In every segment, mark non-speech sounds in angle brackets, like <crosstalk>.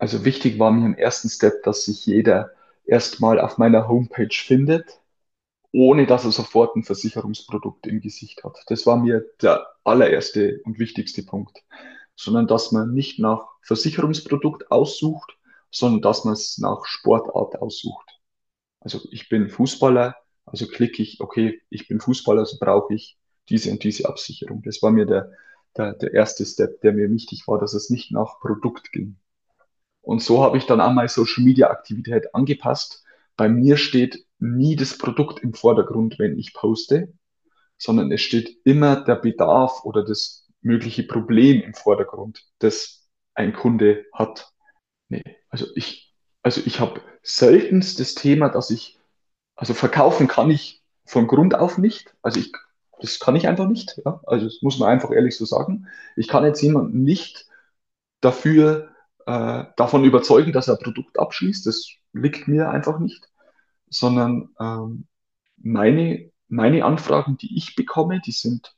Also wichtig war mir im ersten Step, dass sich jeder erstmal auf meiner Homepage findet, ohne dass er sofort ein Versicherungsprodukt im Gesicht hat. Das war mir der allererste und wichtigste Punkt. Sondern dass man nicht nach Versicherungsprodukt aussucht, sondern dass man es nach Sportart aussucht. Also ich bin Fußballer, also klicke ich, okay, ich bin Fußballer, also brauche ich diese und diese Absicherung. Das war mir der, der, der erste Step, der mir wichtig war, dass es nicht nach Produkt ging. Und so habe ich dann auch meine Social Media Aktivität angepasst. Bei mir steht nie das Produkt im Vordergrund, wenn ich poste, sondern es steht immer der Bedarf oder das mögliche Problem im Vordergrund, das ein Kunde hat. Nee, also ich, also ich habe seltenst das Thema, dass ich, also verkaufen kann ich von Grund auf nicht. Also ich, das kann ich einfach nicht. Ja? Also das muss man einfach ehrlich so sagen. Ich kann jetzt jemanden nicht dafür äh, davon überzeugen, dass er ein Produkt abschließt. Das liegt mir einfach nicht. Sondern ähm, meine, meine Anfragen, die ich bekomme, die sind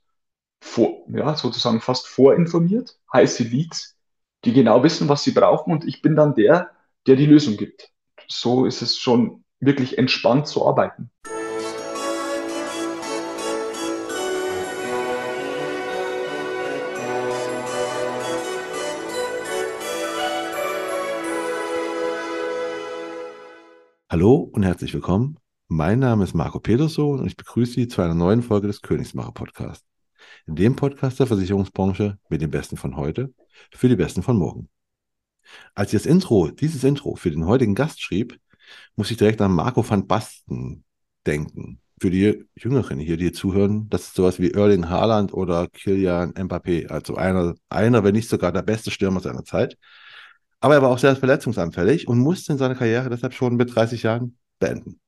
vor, ja, sozusagen fast vorinformiert, heiße Leads, die genau wissen, was sie brauchen und ich bin dann der, der die Lösung gibt. So ist es schon wirklich entspannt zu arbeiten. Hallo und herzlich willkommen. Mein Name ist Marco Peterson und ich begrüße Sie zu einer neuen Folge des Königsmacher Podcasts. In dem Podcast der Versicherungsbranche mit den Besten von heute für die Besten von morgen. Als ich das Intro, dieses Intro für den heutigen Gast schrieb, muss ich direkt an Marco van Basten denken. Für die Jüngeren hier, die zuhören, das ist sowas wie Erling Haaland oder Kilian Mbappé. Also einer, einer, wenn nicht sogar der beste Stürmer seiner Zeit. Aber er war auch sehr verletzungsanfällig und musste in seiner Karriere deshalb schon mit 30 Jahren beenden.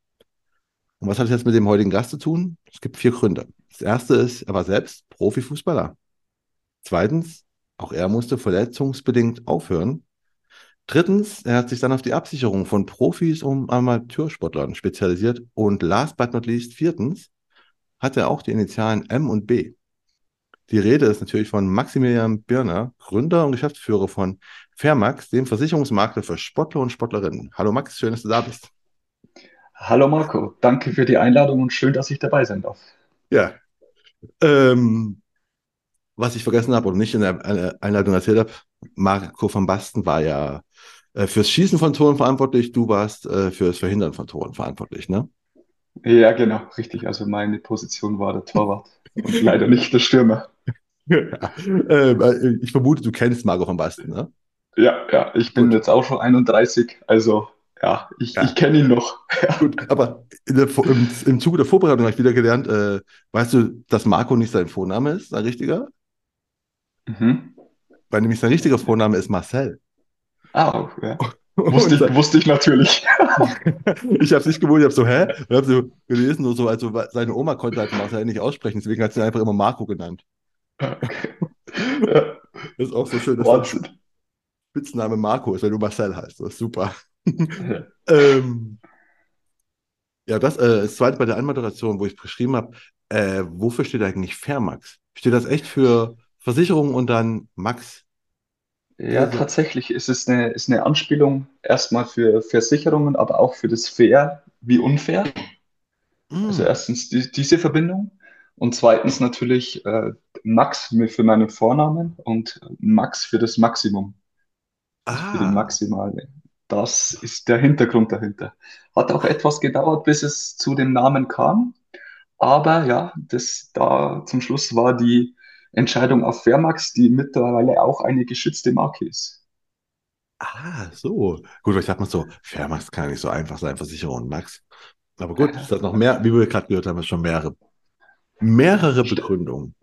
Und was hat es jetzt mit dem heutigen Gast zu tun? Es gibt vier Gründe. Das erste ist, er war selbst Profifußballer. Zweitens, auch er musste verletzungsbedingt aufhören. Drittens, er hat sich dann auf die Absicherung von Profis und Amateursportlern spezialisiert. Und last but not least, viertens, hat er auch die Initialen M und B. Die Rede ist natürlich von Maximilian Birner, Gründer und Geschäftsführer von Fairmax, dem Versicherungsmakler für Sportler und Sportlerinnen. Hallo Max, schön, dass du da bist. Hallo Marco, danke für die Einladung und schön, dass ich dabei sein darf. Ja. Ähm, was ich vergessen habe oder nicht in der Einladung erzählt habe, Marco van Basten war ja äh, fürs Schießen von Toren verantwortlich, du warst äh, fürs Verhindern von Toren verantwortlich, ne? Ja, genau, richtig. Also meine Position war der Torwart und leider nicht der Stürmer. <laughs> Ähm, ich vermute, du kennst Marco van Basten, ne? Ja, ja, ich bin Gut. jetzt auch schon 31, also ja, ich, ja. ich kenne ihn noch. <laughs> Gut, aber der, im, im Zuge der Vorbereitung habe ich wieder gelernt, äh, weißt du, dass Marco nicht sein Vorname ist, sein richtiger? Mhm. Weil nämlich sein richtiger Vorname ist Marcel. Ah, ja. Wusste ich, wusste ich natürlich. <laughs> ich habe es nicht gewusst, ich habe so, hä? Ich habe so gelesen, so, also seine Oma konnte halt Marcel nicht aussprechen, deswegen hat sie ihn einfach immer Marco genannt. Ja. Das ist auch so schön. Wahnsinn. Spitzname Marco ist, wenn du Marcel heißt. Das ist super. <laughs> ähm, ja, das, äh, das zweite bei der Anmoderation, wo ich geschrieben habe, äh, wofür steht eigentlich Fairmax? Steht das echt für Versicherung und dann Max? Ja, also, tatsächlich ist es eine, ist eine Anspielung erstmal für Versicherungen, aber auch für das Fair wie unfair. Mm. Also erstens die, diese Verbindung und zweitens natürlich äh, Max für meinen Vornamen und Max für das Maximum. Ah. Für die maximale. Das ist der Hintergrund dahinter. Hat auch etwas gedauert, bis es zu dem Namen kam. Aber ja, das da zum Schluss war die Entscheidung auf Fairmax, die mittlerweile auch eine geschützte Marke ist. Ah, so. Gut, ich sag mal so, Fairmax kann nicht so einfach sein, Versicherung Max. Aber gut, es hat noch mehr, wie wir gerade gehört haben, schon mehrere, mehrere Begründungen.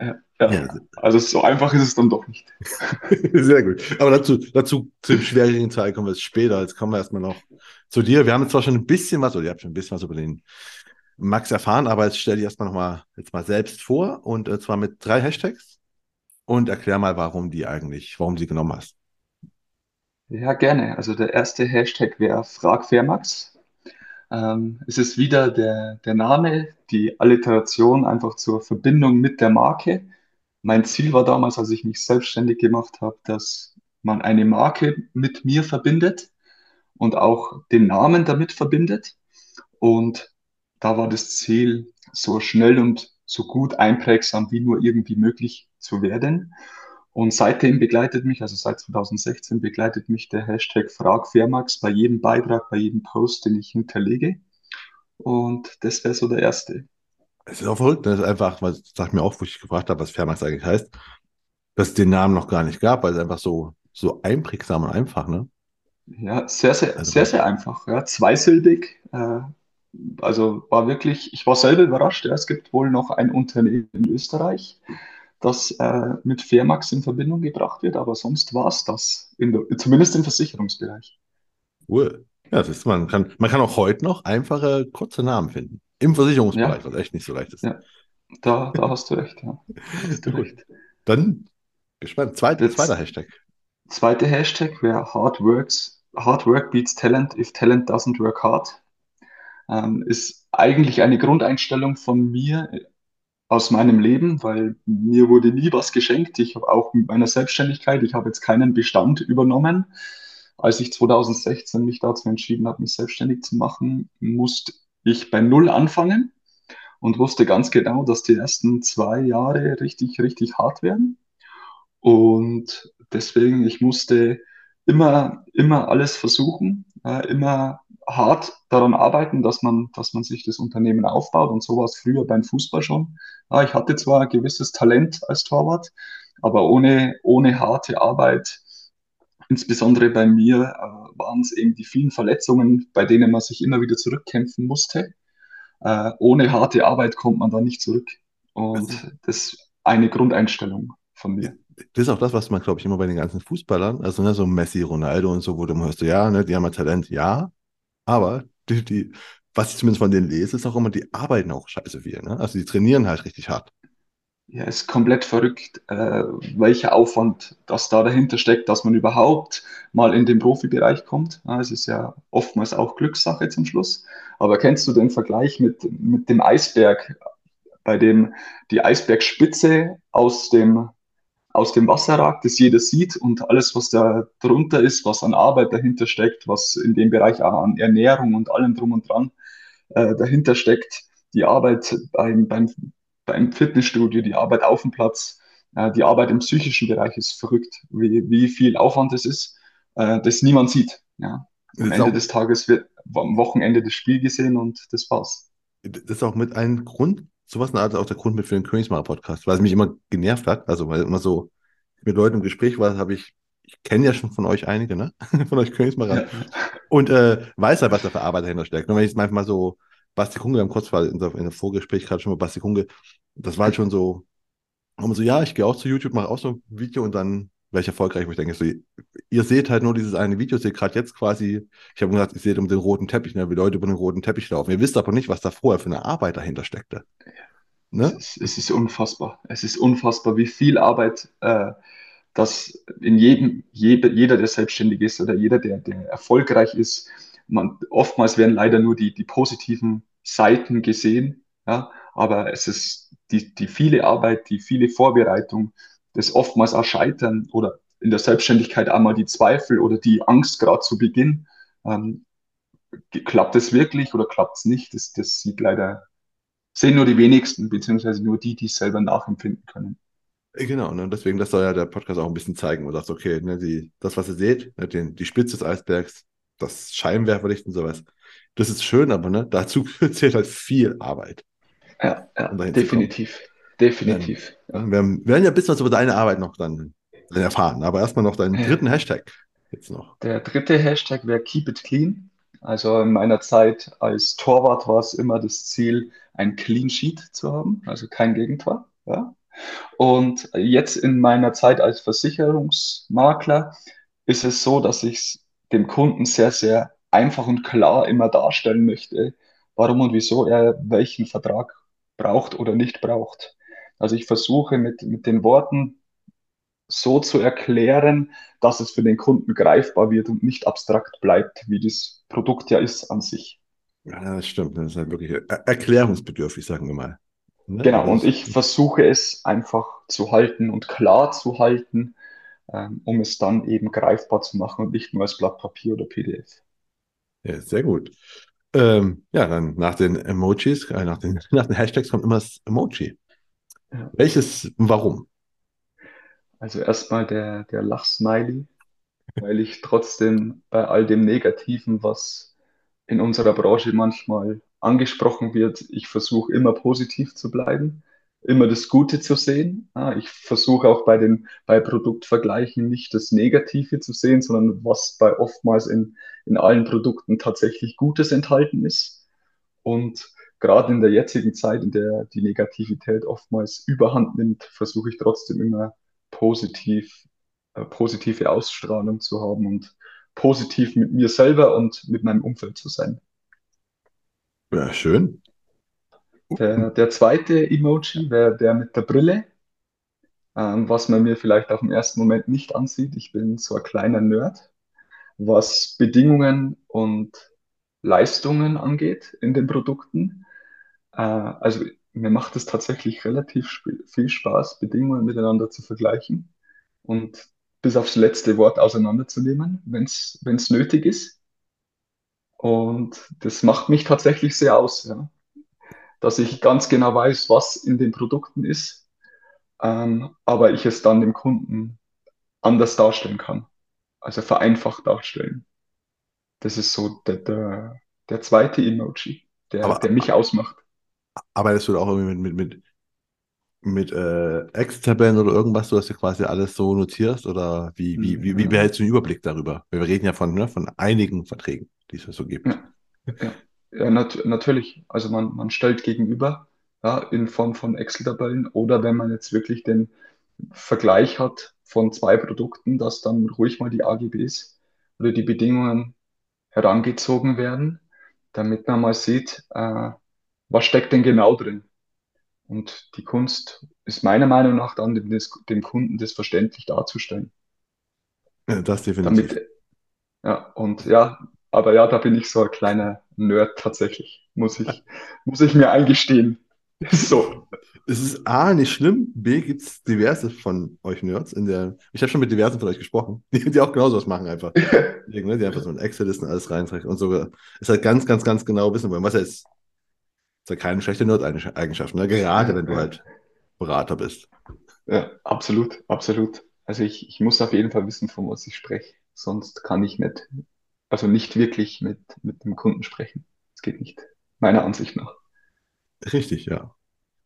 Ja. Ja, ja. Also so einfach ist es dann doch nicht. <laughs> Sehr gut. Aber dazu, dazu zum schwierigen Teil kommen wir später. Jetzt kommen wir erstmal noch zu dir. Wir haben jetzt zwar schon ein bisschen was, oder ihr habt schon ein bisschen was über den Max erfahren, aber jetzt stell dich erstmal nochmal jetzt mal selbst vor und äh, zwar mit drei Hashtags und erklär mal, warum die eigentlich, warum sie genommen hast. Ja, gerne. Also der erste Hashtag wäre Frag Fairmax. Ähm, es ist wieder der, der Name, die Alliteration einfach zur Verbindung mit der Marke. Mein Ziel war damals, als ich mich selbstständig gemacht habe, dass man eine Marke mit mir verbindet und auch den Namen damit verbindet. Und da war das Ziel, so schnell und so gut einprägsam wie nur irgendwie möglich zu werden. Und seitdem begleitet mich, also seit 2016 begleitet mich der Hashtag FragFairmax bei jedem Beitrag, bei jedem Post, den ich hinterlege. Und das wäre so der erste. Es ist auch verrückt, das ist einfach, was sagt mir auch, wo ich gefragt habe, was Fairmax eigentlich heißt, dass es den Namen noch gar nicht gab, weil es einfach so, so einprägsam und einfach, ne? Ja, sehr, sehr, also, sehr, sehr einfach. Ja, zweisilbig. Äh, also war wirklich, ich war selber überrascht. Ja, es gibt wohl noch ein Unternehmen in Österreich, das äh, mit Fairmax in Verbindung gebracht wird, aber sonst war es das, der, zumindest im Versicherungsbereich. Cool. Ja, das ist, man, kann, man kann auch heute noch einfache, kurze Namen finden. Im Versicherungsbereich, ja. was echt nicht so leicht ist. Ja, da, da hast du recht. Ja. Hast du recht. Dann gespannt. Zweite, zweiter Hashtag. Zweite Hashtag wäre Hard Works. Hard Work beats Talent if Talent doesn't work hard. Ähm, ist eigentlich eine Grundeinstellung von mir aus meinem Leben, weil mir wurde nie was geschenkt. Ich habe auch mit meiner Selbstständigkeit, ich habe jetzt keinen Bestand übernommen. Als ich 2016 mich dazu entschieden habe, mich selbstständig zu machen, musste ich bei Null anfangen und wusste ganz genau, dass die ersten zwei Jahre richtig, richtig hart werden. Und deswegen, ich musste immer, immer alles versuchen, äh, immer hart daran arbeiten, dass man, dass man sich das Unternehmen aufbaut. Und so war es früher beim Fußball schon. Ja, ich hatte zwar ein gewisses Talent als Torwart, aber ohne, ohne harte Arbeit, insbesondere bei mir, äh, waren es eben die vielen Verletzungen, bei denen man sich immer wieder zurückkämpfen musste. Äh, ohne harte Arbeit kommt man da nicht zurück. Und das ist eine Grundeinstellung von mir das ist auch das, was man, glaube ich, immer bei den ganzen Fußballern, also ne, so Messi, Ronaldo und so, wo du hörst, ja, ne, die haben ja Talent, ja, aber die, die, was ich zumindest von denen lese, ist auch immer, die arbeiten auch scheiße viel. Ne? Also die trainieren halt richtig hart. Ja, ist komplett verrückt, äh, welcher Aufwand das da dahinter steckt, dass man überhaupt mal in den Profibereich kommt. Ja, es ist ja oftmals auch Glückssache zum Schluss. Aber kennst du den Vergleich mit, mit dem Eisberg, bei dem die Eisbergspitze aus dem aus dem Wasser ragt, das jeder sieht und alles, was da drunter ist, was an Arbeit dahinter steckt, was in dem Bereich auch an Ernährung und allem drum und dran äh, dahinter steckt, die Arbeit beim, beim, beim Fitnessstudio, die Arbeit auf dem Platz, äh, die Arbeit im psychischen Bereich ist verrückt, wie, wie viel Aufwand es ist, äh, das niemand sieht. Ja. Am Ende des Tages wird am Wochenende das Spiel gesehen und das war's. Das ist auch mit ein Grund, sowas eine Art auch der Grund mit für den Königsmacher-Podcast, weil es mich immer genervt hat. Also, weil immer so mit Leuten im Gespräch war, habe ich, ich kenne ja schon von euch einige, ne? <laughs> von euch Königsmacher. Ja. Und äh, weiß halt, was da für Arbeit dahinter steckt. Und wenn ich jetzt manchmal so, Basti Kunge, wir haben kurz in einem Vorgespräch gerade schon mal Basti Kunge, das war halt schon so, immer so, ja, ich gehe auch zu YouTube, mache auch so ein Video und dann wäre ich erfolgreich, wo ich denke, so, ihr seht halt nur dieses eine Video, seht gerade jetzt quasi, ich habe gesagt, ihr seht um den roten Teppich, ne, wie Leute über den roten Teppich laufen. Ihr wisst aber nicht, was da vorher für eine Arbeit dahinter steckte. Ne? Es, ist, es ist unfassbar. Es ist unfassbar, wie viel Arbeit äh, das in jedem, jeder, jeder, der selbstständig ist oder jeder, der, der erfolgreich ist, man, oftmals werden leider nur die, die positiven Seiten gesehen, ja, aber es ist die, die viele Arbeit, die viele Vorbereitung, das oftmals auch Scheitern oder in der Selbstständigkeit einmal die Zweifel oder die Angst gerade zu Beginn. Ähm, klappt es wirklich oder klappt es nicht? Das, das sieht leider, sehen nur die wenigsten, beziehungsweise nur die, die es selber nachempfinden können. Genau, ne? deswegen, das soll ja der Podcast auch ein bisschen zeigen, wo du sagst, okay, ne, die, das, was ihr seht, ne, den, die Spitze des Eisbergs, das Scheinwerferlicht und sowas, das ist schön, aber ne, dazu <laughs> zählt halt viel Arbeit. Ja, ja um definitiv. Definitiv. Ja, wir, haben, wir werden ja ein bisschen was über deine Arbeit noch dann erfahren, aber erstmal noch deinen dritten Hashtag jetzt noch. Der dritte Hashtag wäre Keep It Clean. Also in meiner Zeit als Torwart war es immer das Ziel, ein Clean Sheet zu haben, also kein Gegentor. Ja? Und jetzt in meiner Zeit als Versicherungsmakler ist es so, dass ich dem Kunden sehr, sehr einfach und klar immer darstellen möchte, warum und wieso er welchen Vertrag braucht oder nicht braucht. Also ich versuche mit, mit den Worten so zu erklären, dass es für den Kunden greifbar wird und nicht abstrakt bleibt, wie das Produkt ja ist an sich. Ja, das stimmt. Das ist halt wirklich erklärungsbedürftig, sagen wir mal. Ne? Genau, und ich versuche es einfach zu halten und klar zu halten, ähm, um es dann eben greifbar zu machen und nicht nur als Blatt Papier oder PDF. Ja, sehr gut. Ähm, ja, dann nach den Emojis, äh, nach, den, <laughs> nach den Hashtags kommt immer das Emoji. Ja. Welches, warum? Also erstmal der, der Lachsmiley, weil ich trotzdem bei all dem Negativen, was in unserer Branche manchmal angesprochen wird, ich versuche immer positiv zu bleiben, immer das Gute zu sehen. Ich versuche auch bei den bei Produktvergleichen nicht das Negative zu sehen, sondern was bei oftmals in, in allen Produkten tatsächlich Gutes enthalten ist. Und gerade in der jetzigen Zeit, in der die Negativität oftmals überhand nimmt, versuche ich trotzdem immer positiv, äh, positive Ausstrahlung zu haben und positiv mit mir selber und mit meinem Umfeld zu sein. Ja, schön. Der, der zweite Emoji wäre der mit der Brille, ähm, was man mir vielleicht auf den ersten Moment nicht ansieht. Ich bin so ein kleiner Nerd, was Bedingungen und Leistungen angeht in den Produkten. Äh, also mir macht es tatsächlich relativ viel Spaß, Bedingungen miteinander zu vergleichen und bis aufs letzte Wort auseinanderzunehmen, wenn es nötig ist. Und das macht mich tatsächlich sehr aus, ja. dass ich ganz genau weiß, was in den Produkten ist, ähm, aber ich es dann dem Kunden anders darstellen kann, also vereinfacht darstellen. Das ist so der, der, der zweite Emoji, der, Aber der mich ausmacht. Arbeitest du da auch irgendwie mit, mit, mit, mit äh, Excel-Tabellen oder irgendwas, so dass du quasi alles so notierst? Oder wie, wie, wie, wie Ja, behältst du den Überblick darüber? Wir reden ja von, ne, von einigen Verträgen, die es so gibt. ja, ja. Ja, nat natürlich. Also man, man stellt gegenüber, ja, in Form von Excel-Tabellen oder wenn man jetzt wirklich den Vergleich hat von zwei Produkten, dass dann ruhig mal die AGBs oder die Bedingungen herangezogen werden, damit man mal sieht, äh, was steckt denn genau drin. Und die Kunst ist meiner Meinung nach dann dem, dem Kunden das verständlich darzustellen. Ja, Das definitiv. Damit, ja, und ja, aber ja, da bin ich so ein kleiner Nerd tatsächlich, muss ich, <laughs> muss ich mir eingestehen. <laughs> So. Es ist A, nicht schlimm, B, gibt es diverse von euch Nerds in der. Ich habe schon mit diversen von euch gesprochen, <laughs> die, die auch genauso was machen einfach. Ne, Die einfach so in Excel-Listen alles reintragen und sogar ist halt ganz, ganz, ganz genau wissen wollen, was jetzt ist ja keine schlechte Nerd-Eigenschaft, ne? Gerade wenn du Ja, halt Berater bist. ja, absolut, absolut. Also ich, ich muss auf jeden Fall wissen, von was ich spreche. Sonst kann ich nicht, also nicht wirklich mit, mit dem Kunden sprechen. Das geht nicht, meiner Ansicht nach. Richtig, ja.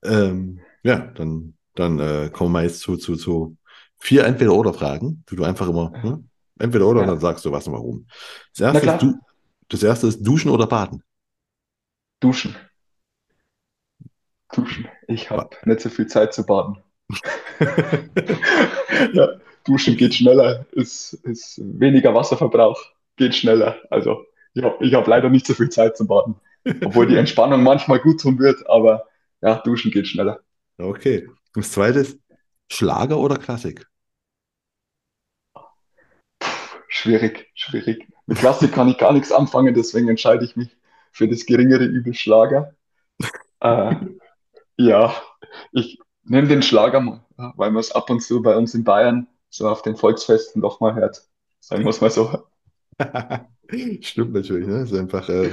Ähm, ja, dann, dann äh, kommen wir jetzt zu, zu, zu vier Entweder-Oder-Fragen, die du einfach immer, Ja, ne? Entweder oder und dann ja. sagst du was und warum. Das erste ist du, das erste ist Duschen oder Baden. duschen, duschen. Ich habe nicht so viel Zeit zu baden. <laughs> Ja, duschen geht schneller, ist, ist weniger Wasserverbrauch, geht schneller. Also ich habe ich hab leider nicht so viel Zeit zum Baden. Obwohl die Entspannung manchmal gut tun wird, aber ja, duschen geht schneller. Okay. Das zweite ist Schlager oder Klassik. Schwierig, schwierig. Mit Klassik kann ich gar nichts anfangen, deswegen entscheide ich mich für das geringere Übel Schlager. Äh, ja, ich nehme den Schlager mal, weil man es ab und zu bei uns in Bayern so auf den Volksfesten doch mal hört. Sagen wir es mal so. <laughs> Stimmt natürlich, ne? Das ist einfach, äh,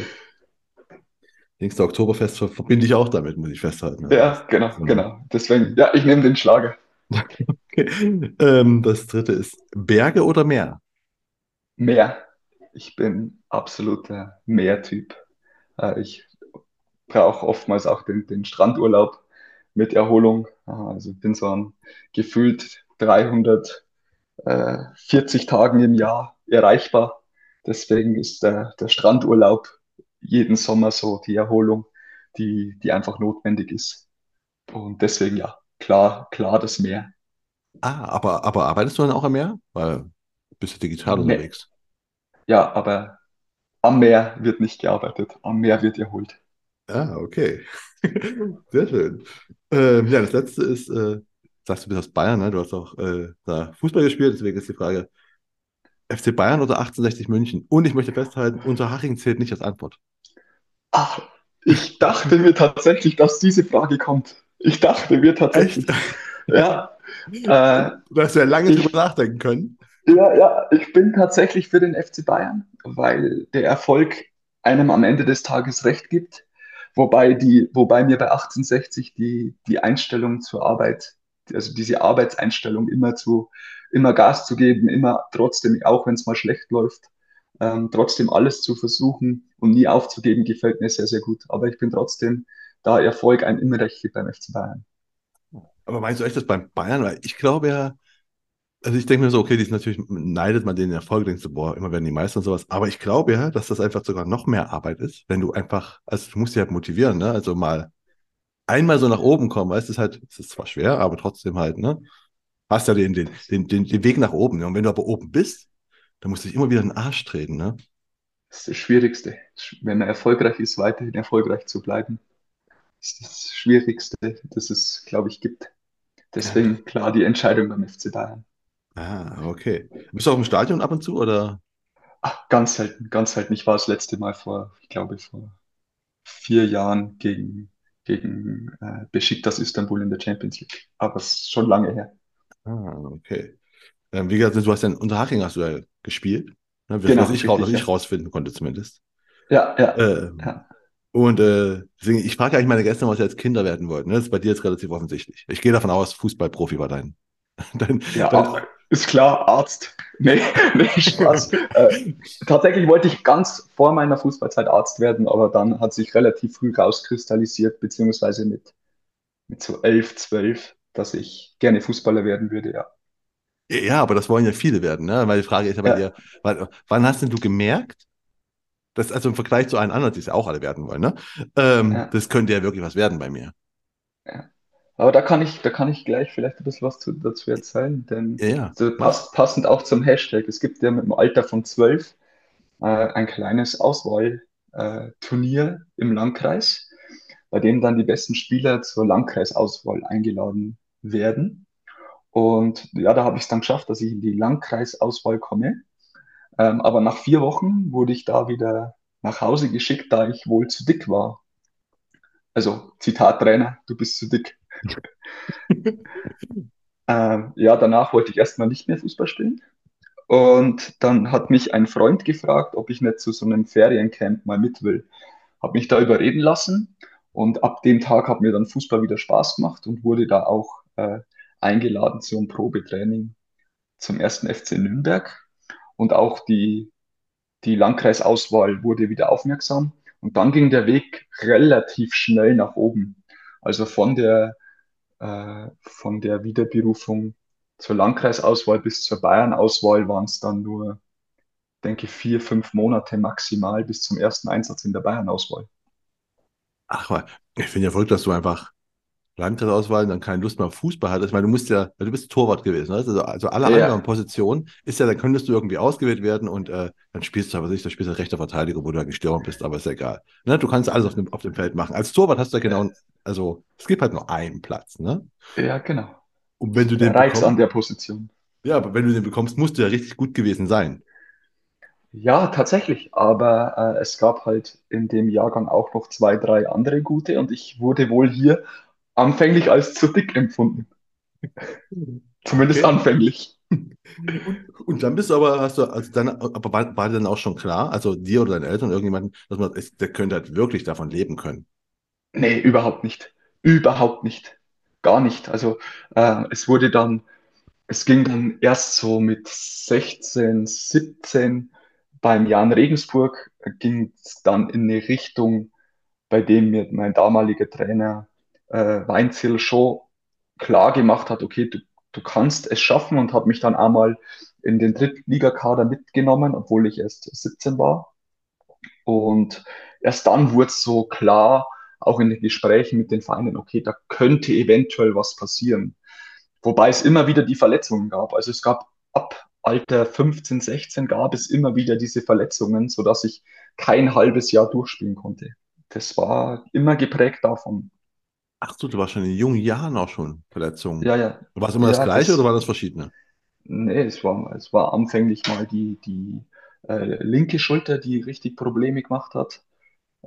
Dings der Oktoberfest ver- verbinde ich auch damit, muss ich festhalten. Ja, genau, so eine genau. Deswegen, ja, ich nehme den Schlager. <laughs> Okay. Ähm, das dritte ist Berge oder Meer? Meer. Ich bin absoluter Meertyp. Äh, ich brauche oftmals auch den, den Strandurlaub mit Erholung. Äh, Also ich bin so an gefühlt 340 Tagen im Jahr erreichbar. Deswegen ist der, der Strandurlaub jeden Sommer so die Erholung, die, die einfach notwendig ist. Und deswegen ja, klar, klar das Meer. Ah, aber, aber arbeitest du dann auch am Meer? Weil du bist ja digital unterwegs. ja, aber am Meer wird nicht gearbeitet, am Meer wird erholt. Ah, okay. <laughs> Sehr schön. Ähm, ja, das letzte ist, äh, sagst du bist aus Bayern, ne? Du hast auch äh, da Fußball gespielt, deswegen ist die Frage, FC Bayern oder 1860 München? Und ich möchte festhalten, Unterhaching zählt nicht als Antwort. Ah, ich dachte mir tatsächlich, dass diese Frage kommt. Ich dachte mir Echt? tatsächlich. <laughs> Ja, Äh, du hast ja lange ich, drüber nachdenken können. Ja, ja, ich bin tatsächlich für den FC Bayern, weil der Erfolg einem am Ende des Tages recht gibt. Wobei, die, wobei mir bei 1860 die, die Einstellung zur Arbeit, also diese Arbeitseinstellung immer zu, immer Gas zu geben, immer trotzdem, auch wenn es mal schlecht läuft, ähm, trotzdem alles zu versuchen und nie aufzugeben, gefällt mir sehr, sehr gut. Aber ich bin trotzdem, da Erfolg ein immer recht gibt beim FC Bayern. Aber meinst du echt das beim Bayern? Weil ich glaube ja, also ich denke mir so, okay, die ist natürlich, neidet man den Erfolg, denkst du, boah, immer werden die Meister und sowas. Aber ich glaube ja, dass das einfach sogar noch mehr Arbeit ist, wenn du einfach, also du musst dich halt motivieren, ne? Also mal einmal so nach oben kommen, weißt du, ist halt, es ist zwar schwer, aber trotzdem halt, ne? Hast ja den, den, den, den, den Weg nach oben. Ne? Und wenn du aber oben bist, dann musst du dich immer wieder in den Arsch treten, ne? Das ist das Schwierigste. Wenn man erfolgreich ist, weiterhin erfolgreich zu bleiben. Das ist das Schwierigste, das es, glaube ich, gibt. Deswegen klar die Entscheidung beim FC Bayern. Ah, okay. Bist du auch im Stadion ab und zu oder? Ach, ganz selten, ganz selten. Ich war das letzte Mal vor, ich glaube, vor vier Jahren gegen, gegen äh, Besiktas Istanbul in der Champions League. Aber es ist schon lange her. Ah, okay. Ähm, wie gesagt, du hast ja in Unterhaching hast du ja gespielt. Ne? Genau, was, ich, richtig, was ich ja. rausfinden konnte zumindest. Ja, ja. Ähm, ja. Und äh, deswegen, ich frage eigentlich meine Gäste, was sie als Kinder werden wollten. Ne? Das ist bei dir jetzt relativ offensichtlich. Ich gehe davon aus, Fußballprofi war dein. <laughs> dein, ja, dein, ist klar, Arzt. Nee, <laughs> nee Spaß. äh, tatsächlich wollte ich ganz vor meiner Fußballzeit Arzt werden, aber dann hat sich relativ früh rauskristallisiert, beziehungsweise mit, mit so elf, zwölf, dass ich gerne Fußballer werden würde, ja. Ja, aber das wollen ja viele werden, ne? Weil die Frage ist ja bei ja. dir, wann, wann hast denn du gemerkt, dass, also im Vergleich zu allen anderen, die es ja auch alle werden wollen, ne? Ähm, ja. Das könnte ja wirklich was werden bei mir. Ja. Aber da kann ich, da kann ich gleich vielleicht ein bisschen was zu, dazu erzählen, denn ja, ja. passt, passend auch zum Hashtag. Es gibt ja mit dem Alter von zwölf äh, ein kleines Auswahlturnier äh, im Landkreis, bei dem dann die besten Spieler zur Landkreisauswahl eingeladen werden. Und ja, da habe ich es dann geschafft, dass ich in die Landkreisauswahl komme. Ähm, aber nach vier Wochen wurde ich da wieder nach Hause geschickt, da ich wohl zu dick war. Also, Zitat Trainer, du bist zu dick. <laughs> ähm, ja, danach wollte ich erstmal nicht mehr Fußball spielen. Und dann hat mich ein Freund gefragt, ob ich nicht zu so einem Feriencamp mal mit will. Habe mich da überreden lassen und ab dem Tag hat mir dann Fußball wieder Spaß gemacht und wurde da auch äh, eingeladen zum Probetraining zum ersten FC Nürnberg. Und auch die, die Landkreisauswahl wurde wieder aufmerksam. Und dann ging der Weg relativ schnell nach oben. Also von der äh, von der Wiederberufung zur Landkreisauswahl bis zur Bayernauswahl waren es dann nur, denke ich, vier, fünf Monate maximal bis zum ersten Einsatz in der Bayernauswahl. Ach, ich finde ja verrückt, dass du einfach Landkreisauswahl dann keine Lust mehr auf Fußball hattest. Ich meine, du musst ja, du bist Torwart gewesen, also, also alle ja. anderen Positionen ist ja, dann könntest du irgendwie ausgewählt werden und äh, dann spielst du aber nicht, dann spielst du rechter Verteidiger, wo du ja gestorben bist, aber ist ja egal. Ne? Du kannst alles auf dem, auf dem Feld machen. Als Torwart hast du ja genau, also es gibt halt nur einen Platz, ne? Ja, genau. Und wenn du den Reiz an der Position. Ja, aber wenn du den bekommst, musst du ja richtig gut gewesen sein. Ja, tatsächlich. Aber äh, es gab halt in dem Jahrgang auch noch zwei, drei andere gute und ich wurde wohl hier anfänglich als zu dick empfunden. Zumindest okay. anfänglich. Und dann bist du aber, hast du, also dann, aber war, war dann auch schon klar, also dir oder deinen Eltern, irgendjemanden, dass man, der könnte halt wirklich davon leben können? Nee, überhaupt nicht. Überhaupt nicht. Gar nicht. Also äh, es wurde dann, es ging dann erst so mit 16, 17 beim Jan Regensburg, ging es dann in eine Richtung, bei dem mir mein damaliger Trainer äh, Weinziel schon klar gemacht hat, okay, du, du kannst es schaffen und hat mich dann einmal in den Drittligakader mitgenommen, obwohl ich erst 17 war. Und erst dann wurde es so klar, auch in den Gesprächen mit den Vereinen, okay, da könnte eventuell was passieren. Wobei es immer wieder die Verletzungen gab. Also es gab ab Alter 15, 16 gab es immer wieder diese Verletzungen, sodass ich kein halbes Jahr durchspielen konnte. Das war immer geprägt davon. Ach so, du warst schon in jungen Jahren auch schon Verletzungen. Ja, ja. War es immer ja, das Gleiche das, oder war das verschiedene? Nee, es war, es war anfänglich mal die, die äh, linke Schulter, die richtig Probleme gemacht hat,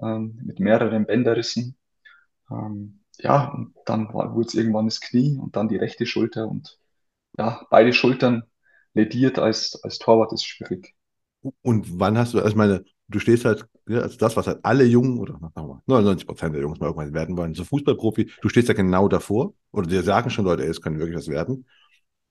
ähm, mit mehreren Bänderrissen. Ähm, ja, und dann wurde es irgendwann das Knie und dann die rechte Schulter und ja, beide Schultern lediert als, als Torwart ist schwierig. Und wann hast du, also ich meine, du stehst halt, ja, also das, was halt alle Jungen oder mal, 99 Prozent der Jungs mal irgendwann werden wollen, so Fußballprofi, du stehst ja genau davor oder dir sagen schon Leute, ey, es können wirklich was werden.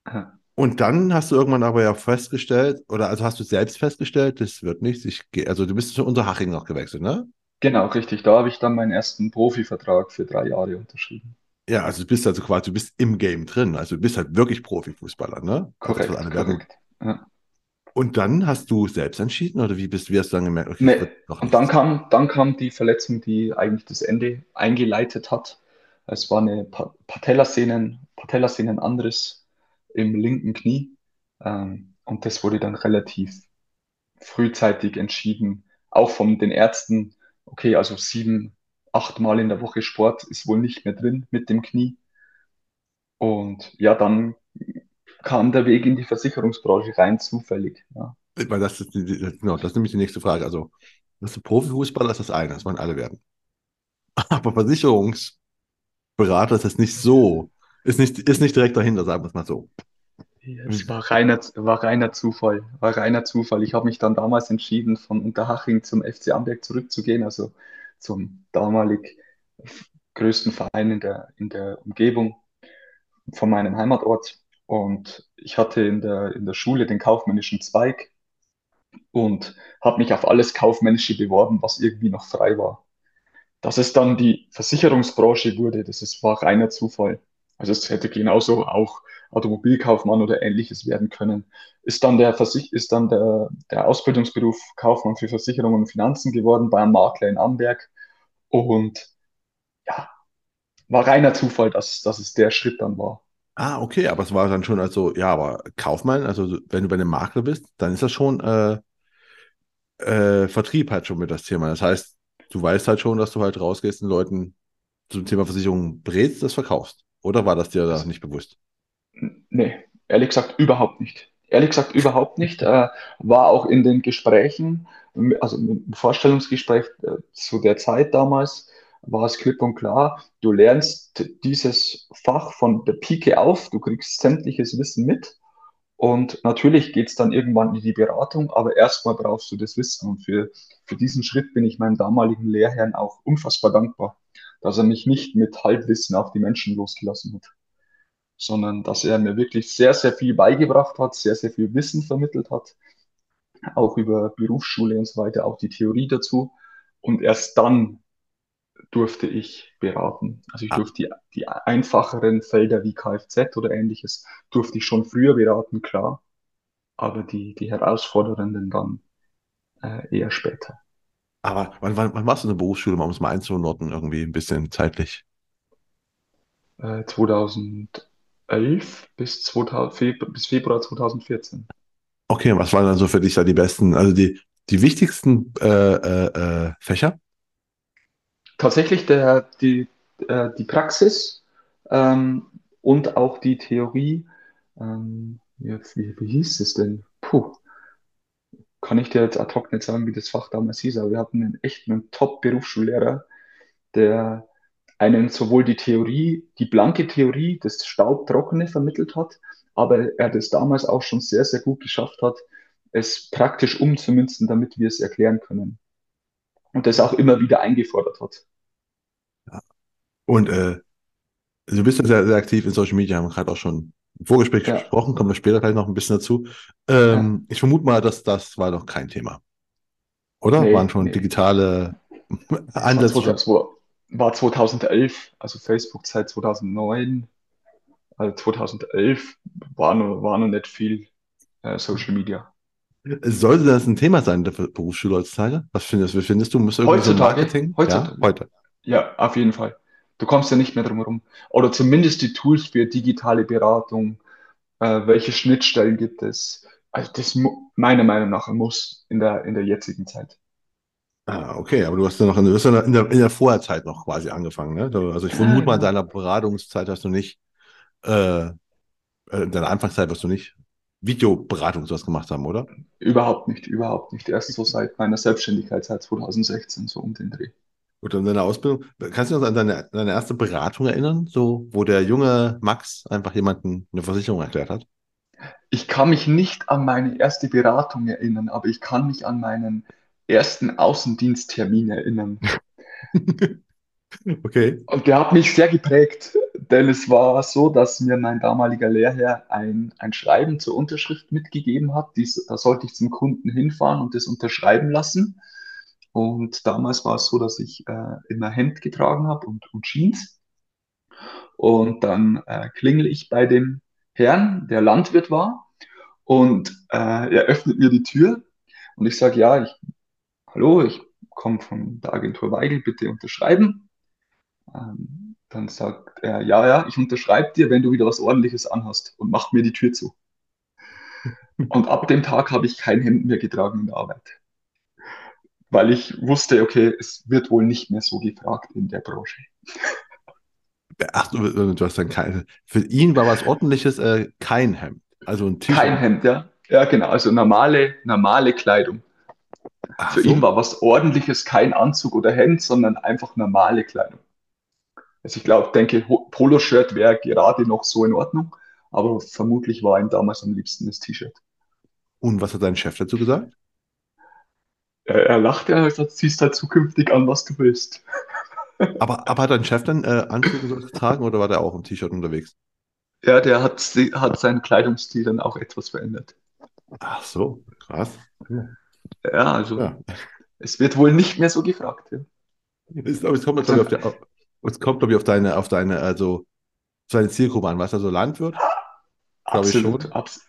Aha. Und dann hast du irgendwann aber ja festgestellt, oder also hast du selbst festgestellt, das wird nichts. Ich, geh- also du bist zu Unterhaching noch gewechselt, ne? Genau, richtig. Da habe ich dann meinen ersten Profivertrag für drei Jahre unterschrieben. Ja, also du bist also quasi, du bist im Game drin. Also du bist halt wirklich Profifußballer, ne? Korrekt, korrekt. Ja. Und dann hast du selbst entschieden oder wie bist, wie hast du dann gemerkt, okay, Nee. Und dann kam, dann kam die Verletzung, die eigentlich das Ende eingeleitet hat. Es war eine Pa- Patellasehnen, Patellasehnenanriss im linken Knie. Ähm, und das wurde dann relativ frühzeitig entschieden, auch von den Ärzten, okay, also sieben, acht Mal in der Woche Sport ist wohl nicht mehr drin mit dem Knie. Und ja, dann kam der Weg in die Versicherungsbranche rein zufällig. Ja, Weil das ist, genau, das ist nämlich die nächste Frage. Also, das ist Profifußballer ist das eine, das wollen alle werden. <laughs> Aber Versicherungsberater ist das nicht so, ist nicht, ist nicht direkt dahinter, sagen wir es mal so. es war reiner, war reiner Zufall, war reiner Zufall. Ich habe mich dann damals entschieden, von Unterhaching zum FC Amberg zurückzugehen, also zum damalig größten Verein in der, in der Umgebung von meinem Heimatort. Und ich hatte in der, in der Schule den kaufmännischen Zweig und habe mich auf alles Kaufmännische beworben, was irgendwie noch frei war. Dass es dann die Versicherungsbranche wurde, das ist, war reiner Zufall. Also es hätte genauso auch Automobilkaufmann oder ähnliches werden können. Ist dann der, Versich ist dann der, der Ausbildungsberuf Kaufmann für Versicherungen und Finanzen geworden bei einem Makler in Amberg. Und ja, war reiner Zufall, dass, dass es der Schritt dann war. Ah, okay, aber es war dann schon also, ja, aber Kaufmann, also wenn du bei einem Makler bist, dann ist das schon äh, äh, Vertrieb halt schon mit das Thema. Das heißt, du weißt halt schon, dass du halt rausgehst und Leuten zum Thema Versicherung berätst, das verkaufst. Oder war das dir da nicht bewusst? Nee, ehrlich gesagt überhaupt nicht. Ehrlich gesagt überhaupt nicht. Äh, war auch in den Gesprächen, also im Vorstellungsgespräch äh, zu der Zeit damals, war es klipp und klar, du lernst dieses Fach von der Pike auf, du kriegst sämtliches Wissen mit und natürlich geht es dann irgendwann in die Beratung, aber erstmal brauchst du das Wissen und für, für diesen Schritt bin ich meinem damaligen Lehrherrn auch unfassbar dankbar, dass er mich nicht mit Halbwissen auf die Menschen losgelassen hat sondern dass er mir wirklich sehr, sehr viel beigebracht hat, sehr, sehr viel Wissen vermittelt hat, auch über Berufsschule und so weiter, auch die Theorie dazu. Und erst dann durfte ich beraten. Also ich Ah, durfte die, die einfacheren Felder wie Kfz oder ähnliches, durfte ich schon früher beraten, klar, aber die, die herausfordernden dann äh, eher später. aber wann, wann, wann warst du in der Berufsschule, um es mal einzuordnen, irgendwie ein bisschen zeitlich? Äh, 2011 bis, 2000, Februar, bis Februar 2014. Okay, was waren dann so für dich da die besten, also die, die wichtigsten äh, äh, äh, Fächer? Tatsächlich der, die, äh, die Praxis ähm, und auch die Theorie, ähm, ja, wie, wie hieß es denn? Puh, kann ich dir jetzt ad hoc nicht sagen, wie das Fach damals hieß, aber wir hatten einen echt einen Top-Berufsschullehrer, der einen sowohl die Theorie, die blanke Theorie, das Staubtrockene vermittelt hat, aber er das damals auch schon sehr, sehr gut geschafft hat, es praktisch umzumünzen, damit wir es erklären können. Und das auch immer wieder eingefordert hat. Und äh, du bist ja sehr, sehr aktiv in Social Media, haben wir gerade auch schon im Vorgespräch Ja, gesprochen, kommen wir später gleich noch ein bisschen dazu. ja. Ähm, ich vermute mal, dass das war noch kein Thema, oder? Waren Nee, schon nee. digitale war, Ansätze. 2000, war 2011, also Facebook seit 2009. Also 2011 war noch, war noch nicht viel äh, Social Media. Sollte das ein Thema sein, der Berufsschule heutzutage? Was findest, findest du? Muss irgendwie so Heutzutage? Ja, heutzutage, heute. ja, auf jeden Fall. Du kommst ja nicht mehr drum herum. Oder zumindest die Tools für digitale Beratung. Äh, welche Schnittstellen gibt es? Also das meiner Meinung nach Muss in der, in der jetzigen Zeit. Ah, okay, aber du hast ja noch in, du hast ja in der, in der Vorherzeit noch quasi angefangen, ne? Also ich Ja, vermute mal, in genau. deiner Beratungszeit hast du nicht, äh, äh, in deiner Anfangszeit wirst du nicht Videoberatung sowas gemacht haben, oder? Überhaupt nicht, überhaupt nicht. Erst so seit meiner Selbstständigkeit, seit 2016, so um den Dreh. Und an deine Ausbildung, kannst du dich noch an deine, deine erste Beratung erinnern, so, wo der junge Max einfach jemanden eine Versicherung erklärt hat? Ich kann mich nicht an meine erste Beratung erinnern, aber ich kann mich an meinen ersten Außendiensttermin erinnern. <laughs> Okay. Und der hat mich sehr geprägt, denn es war so, dass mir mein damaliger Lehrherr ein, ein Schreiben zur Unterschrift mitgegeben hat. Dies, da sollte ich zum Kunden hinfahren und das unterschreiben lassen. Und damals war es so, dass ich äh, immer Hemd getragen habe und, und Jeans. Und dann äh, klingel ich bei dem Herrn, der Landwirt war, und äh, er öffnet mir die Tür und ich sage, ja, ich, hallo, ich komme von der Agentur Weigel, bitte unterschreiben. Ähm, dann sagt er, ja, ja, ich unterschreibe dir, wenn du wieder was Ordentliches anhast und macht mir die Tür zu. <laughs> Und ab dem Tag habe ich kein Hemd mehr getragen in der Arbeit, weil ich wusste, okay, es wird wohl nicht mehr so gefragt in der Branche. Ach, du, du hast dann keine. Für ihn war was Ordentliches äh, kein Hemd. Also ein T-Shirt. Kein Hemd, ja. Ja, genau, also normale, normale Kleidung. Ach Für so. ihn war was Ordentliches kein Anzug oder Hemd, sondern einfach normale Kleidung. Also ich glaube, denke, Poloshirt wäre gerade noch so in Ordnung, aber vermutlich war ihm damals am liebsten das T-Shirt. Und was hat dein Chef dazu gesagt? Er, er lachte und hat gesagt, ziehst halt zukünftig an, was du willst. <laughs> Aber, aber hat dein Chef dann äh, Anzüge getragen oder war der auch im T-Shirt unterwegs? Ja, der hat, hat seinen Kleidungsstil dann auch etwas verändert. Ach so, krass. Ja, also Ja. es wird wohl nicht mehr so gefragt. Ja. Es, aber es kommt, glaube ich, auf, der, auf, es kommt, glaube ich, auf deine, auf deine, also auf deine Zielgruppe an, du, also Landwirt, Absolut, abs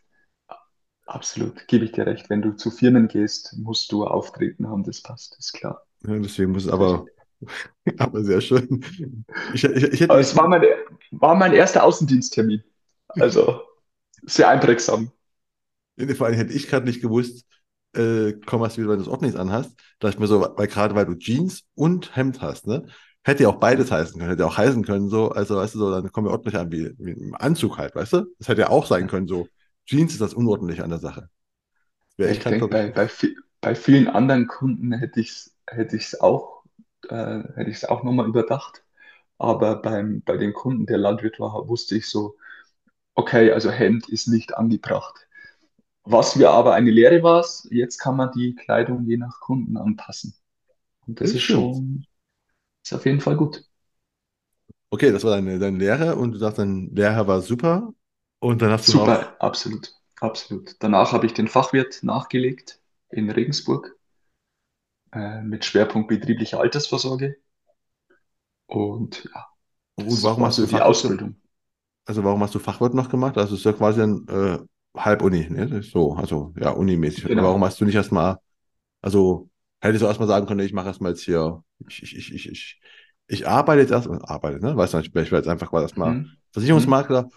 absolut, gebe ich dir recht. Wenn du zu Firmen gehst, musst du Auftreten haben, das passt, ist klar. Ja, deswegen muss es aber, <laughs> aber sehr schön. Ich, ich, ich hätte, Aber es war mein, war mein erster Außendiensttermin. Also sehr einprägsam. vor allem hätte ich gerade nicht gewusst, äh, komm, was du wieder, wenn du das Ordnings anhast, da ich mir so, weil gerade weil du Jeans und Hemd hast, ne? Hätte ja auch beides heißen können, hätte ja auch heißen können, so, also weißt du, so, dann kommen wir ordentlich an, wie, wie im Anzug halt, weißt du? Das hätte ja auch sein können, so. Jeans ist das Unordentliche an der Sache. Wäre Ich denke, bei, bei, bei vielen anderen Kunden hätte ich es hätte ich's auch, äh, hätte auch nochmal überdacht. Aber beim, bei dem Kunden, der Landwirt war, wusste ich so, okay, also Hemd ist nicht angebracht. Was mir aber eine Lehre war, jetzt kann man die Kleidung je nach Kunden anpassen. Und das Das ist stimmt. schon, ist auf jeden Fall gut. Okay, das war deine, deine Lehre und du sagst, dein Lehrer war super und dann hast du Super, absolut, absolut. Danach habe ich den Fachwirt nachgelegt in Regensburg äh, mit Schwerpunkt betriebliche Altersvorsorge. Und ja, und warum war hast du die Fachwirt, Ausbildung. also warum hast du Fachwirt noch gemacht? Also es ist ja quasi ein äh, halb Uni, ne? So, also ja, Unimäßig. Und warum Genau. hast du nicht erstmal, also hättest du erstmal sagen können, ich mache erstmal jetzt hier, ich, ich, ich, ich, ich, ich arbeite jetzt erstmal, arbeite, ne? Weißt du nicht, ich werde jetzt einfach mal erstmal Mhm. Mhm. Versicherungsmakler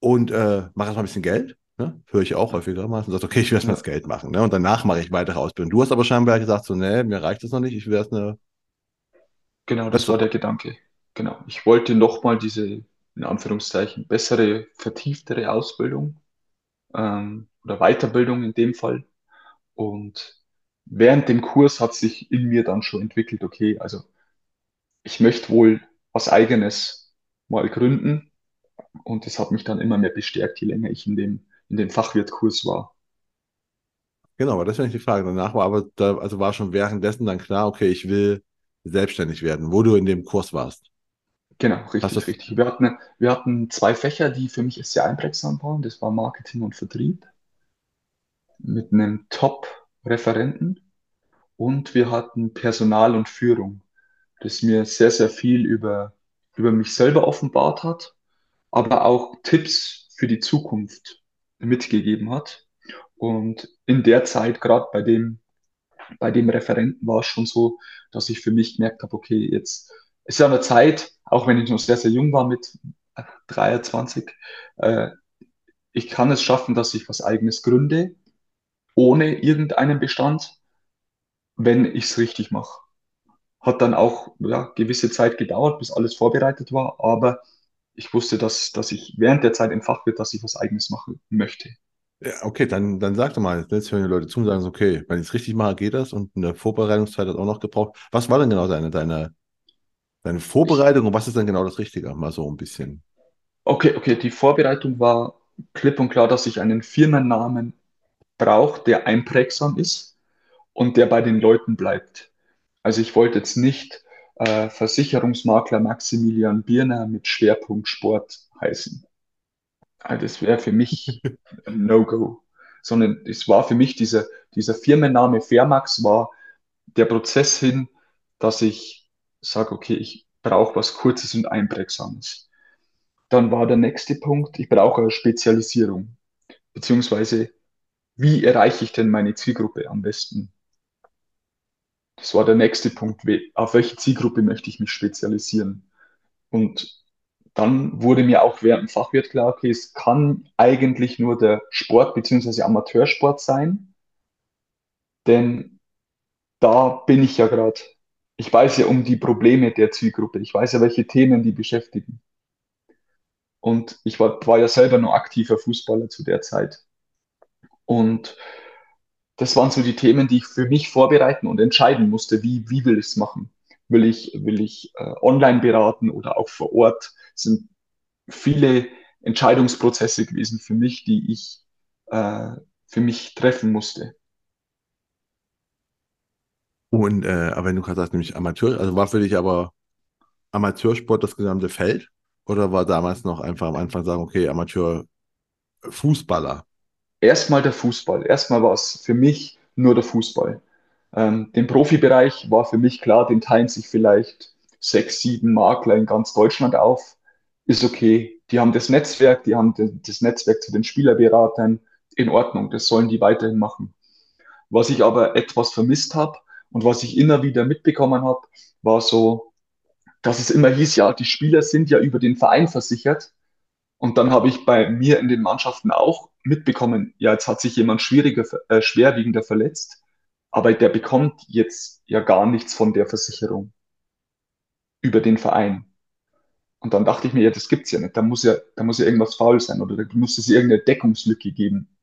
und äh, mache erstmal ein bisschen Geld, ne? Höre ich auch häufiger mal und sagst, okay, ich will erstmal das Geld machen, ne? Und danach mache ich weitere Ausbildung. Du hast aber scheinbar gesagt, so, ne, mir reicht das noch nicht, ich will erst eine genau, das war bessere. der Gedanke. Genau. Ich wollte nochmal diese, in Anführungszeichen, bessere, vertieftere Ausbildung ähm, oder Weiterbildung in dem Fall. Und während dem Kurs hat sich in mir dann schon entwickelt, okay, also ich möchte wohl was Eigenes mal gründen. Und das hat mich dann immer mehr bestärkt, je länger ich in dem, in dem Fachwirtkurs war. Genau, aber das wäre nicht die Frage. Danach war aber, da, also war schon währenddessen dann klar, okay, ich will selbstständig werden, wo du in dem Kurs warst. Genau, richtig, das, richtig. Wir hatten, wir hatten zwei Fächer, die für mich sehr einprägsam waren. Das war Marketing und Vertrieb mit einem Top-Referenten. Und wir hatten Personal und Führung, das mir sehr, sehr viel über, über mich selber offenbart hat, aber auch Tipps für die Zukunft mitgegeben hat. Und in der Zeit, gerade bei dem, bei dem Referenten, war es schon so, dass ich für mich gemerkt habe, okay, jetzt ist ja eine Zeit, auch wenn ich noch sehr, sehr jung war mit 23, äh, ich kann es schaffen, dass ich was Eigenes gründe, ohne irgendeinen Bestand, wenn ich es richtig mache. Hat dann auch ja, gewisse Zeit gedauert, bis alles vorbereitet war, aber ich wusste, dass, dass ich während der Zeit im Fachwirt, dass ich was Eigenes machen möchte. Ja, okay, dann, dann sag doch mal, jetzt hören die Leute zu und sagen so, okay, wenn ich es richtig mache, geht das und eine Vorbereitungszeit hat auch noch gebraucht. Was war denn genau deine, deine, deine Vorbereitung und was ist dann genau das Richtige? Mal so ein bisschen. okay, okay, die Vorbereitung war klipp und klar, dass ich einen Firmennamen brauche, der einprägsam ist und der bei den Leuten bleibt. Also ich wollte jetzt nicht äh, Versicherungsmakler Maximilian Bierner mit Schwerpunkt Sport heißen. Also das wäre für mich <laughs> ein No-Go. Sondern es war für mich dieser, dieser Firmenname Fairmax war der Prozess hin, dass ich sage, okay, ich brauche was Kurzes und Einprägsames. Dann war der nächste Punkt, ich brauche eine Spezialisierung. Beziehungsweise, wie erreiche ich denn meine Zielgruppe am besten? Das war der nächste Punkt. Auf welche Zielgruppe möchte ich mich spezialisieren? Und dann wurde mir auch während dem Fachwirt klar, okay, es kann eigentlich nur der Sport bzw. Amateursport sein, denn da bin ich ja gerade. Ich weiß ja um die Probleme der Zielgruppe. Ich weiß ja, welche Themen die beschäftigen. Und ich war, war ja selber noch aktiver Fußballer zu der Zeit. Und das waren so die Themen, die ich für mich vorbereiten und entscheiden musste, wie, wie will ich es machen. Will ich, will ich äh, online beraten oder auch vor Ort? Es sind viele Entscheidungsprozesse gewesen für mich, die ich äh, für mich treffen musste. Und äh, aber wenn du gerade sagst, nämlich Amateur, also war für dich aber Amateursport das gesamte Feld? Oder war damals noch einfach am Anfang sagen, okay, Amateurfußballer? Erstmal der Fußball. Erstmal war es für mich nur der Fußball. Ähm, den Profibereich war für mich klar, den teilen sich vielleicht sechs, sieben Makler in ganz Deutschland auf. Ist okay. Die haben das Netzwerk, die haben das Netzwerk zu den Spielerberatern. In Ordnung, das sollen die weiterhin machen. Was ich aber etwas vermisst habe und was ich immer wieder mitbekommen habe, war so, dass es immer hieß, ja, die Spieler sind ja über den Verein versichert. Und dann habe ich bei mir in den Mannschaften auch mitbekommen, ja, jetzt hat sich jemand schwieriger, äh, schwerwiegender verletzt, aber der bekommt jetzt ja gar nichts von der Versicherung über den Verein. Und dann dachte ich mir, ja, das gibt's ja nicht. Da muss ja, da muss ja irgendwas faul sein oder da muss es irgendeine Deckungslücke geben.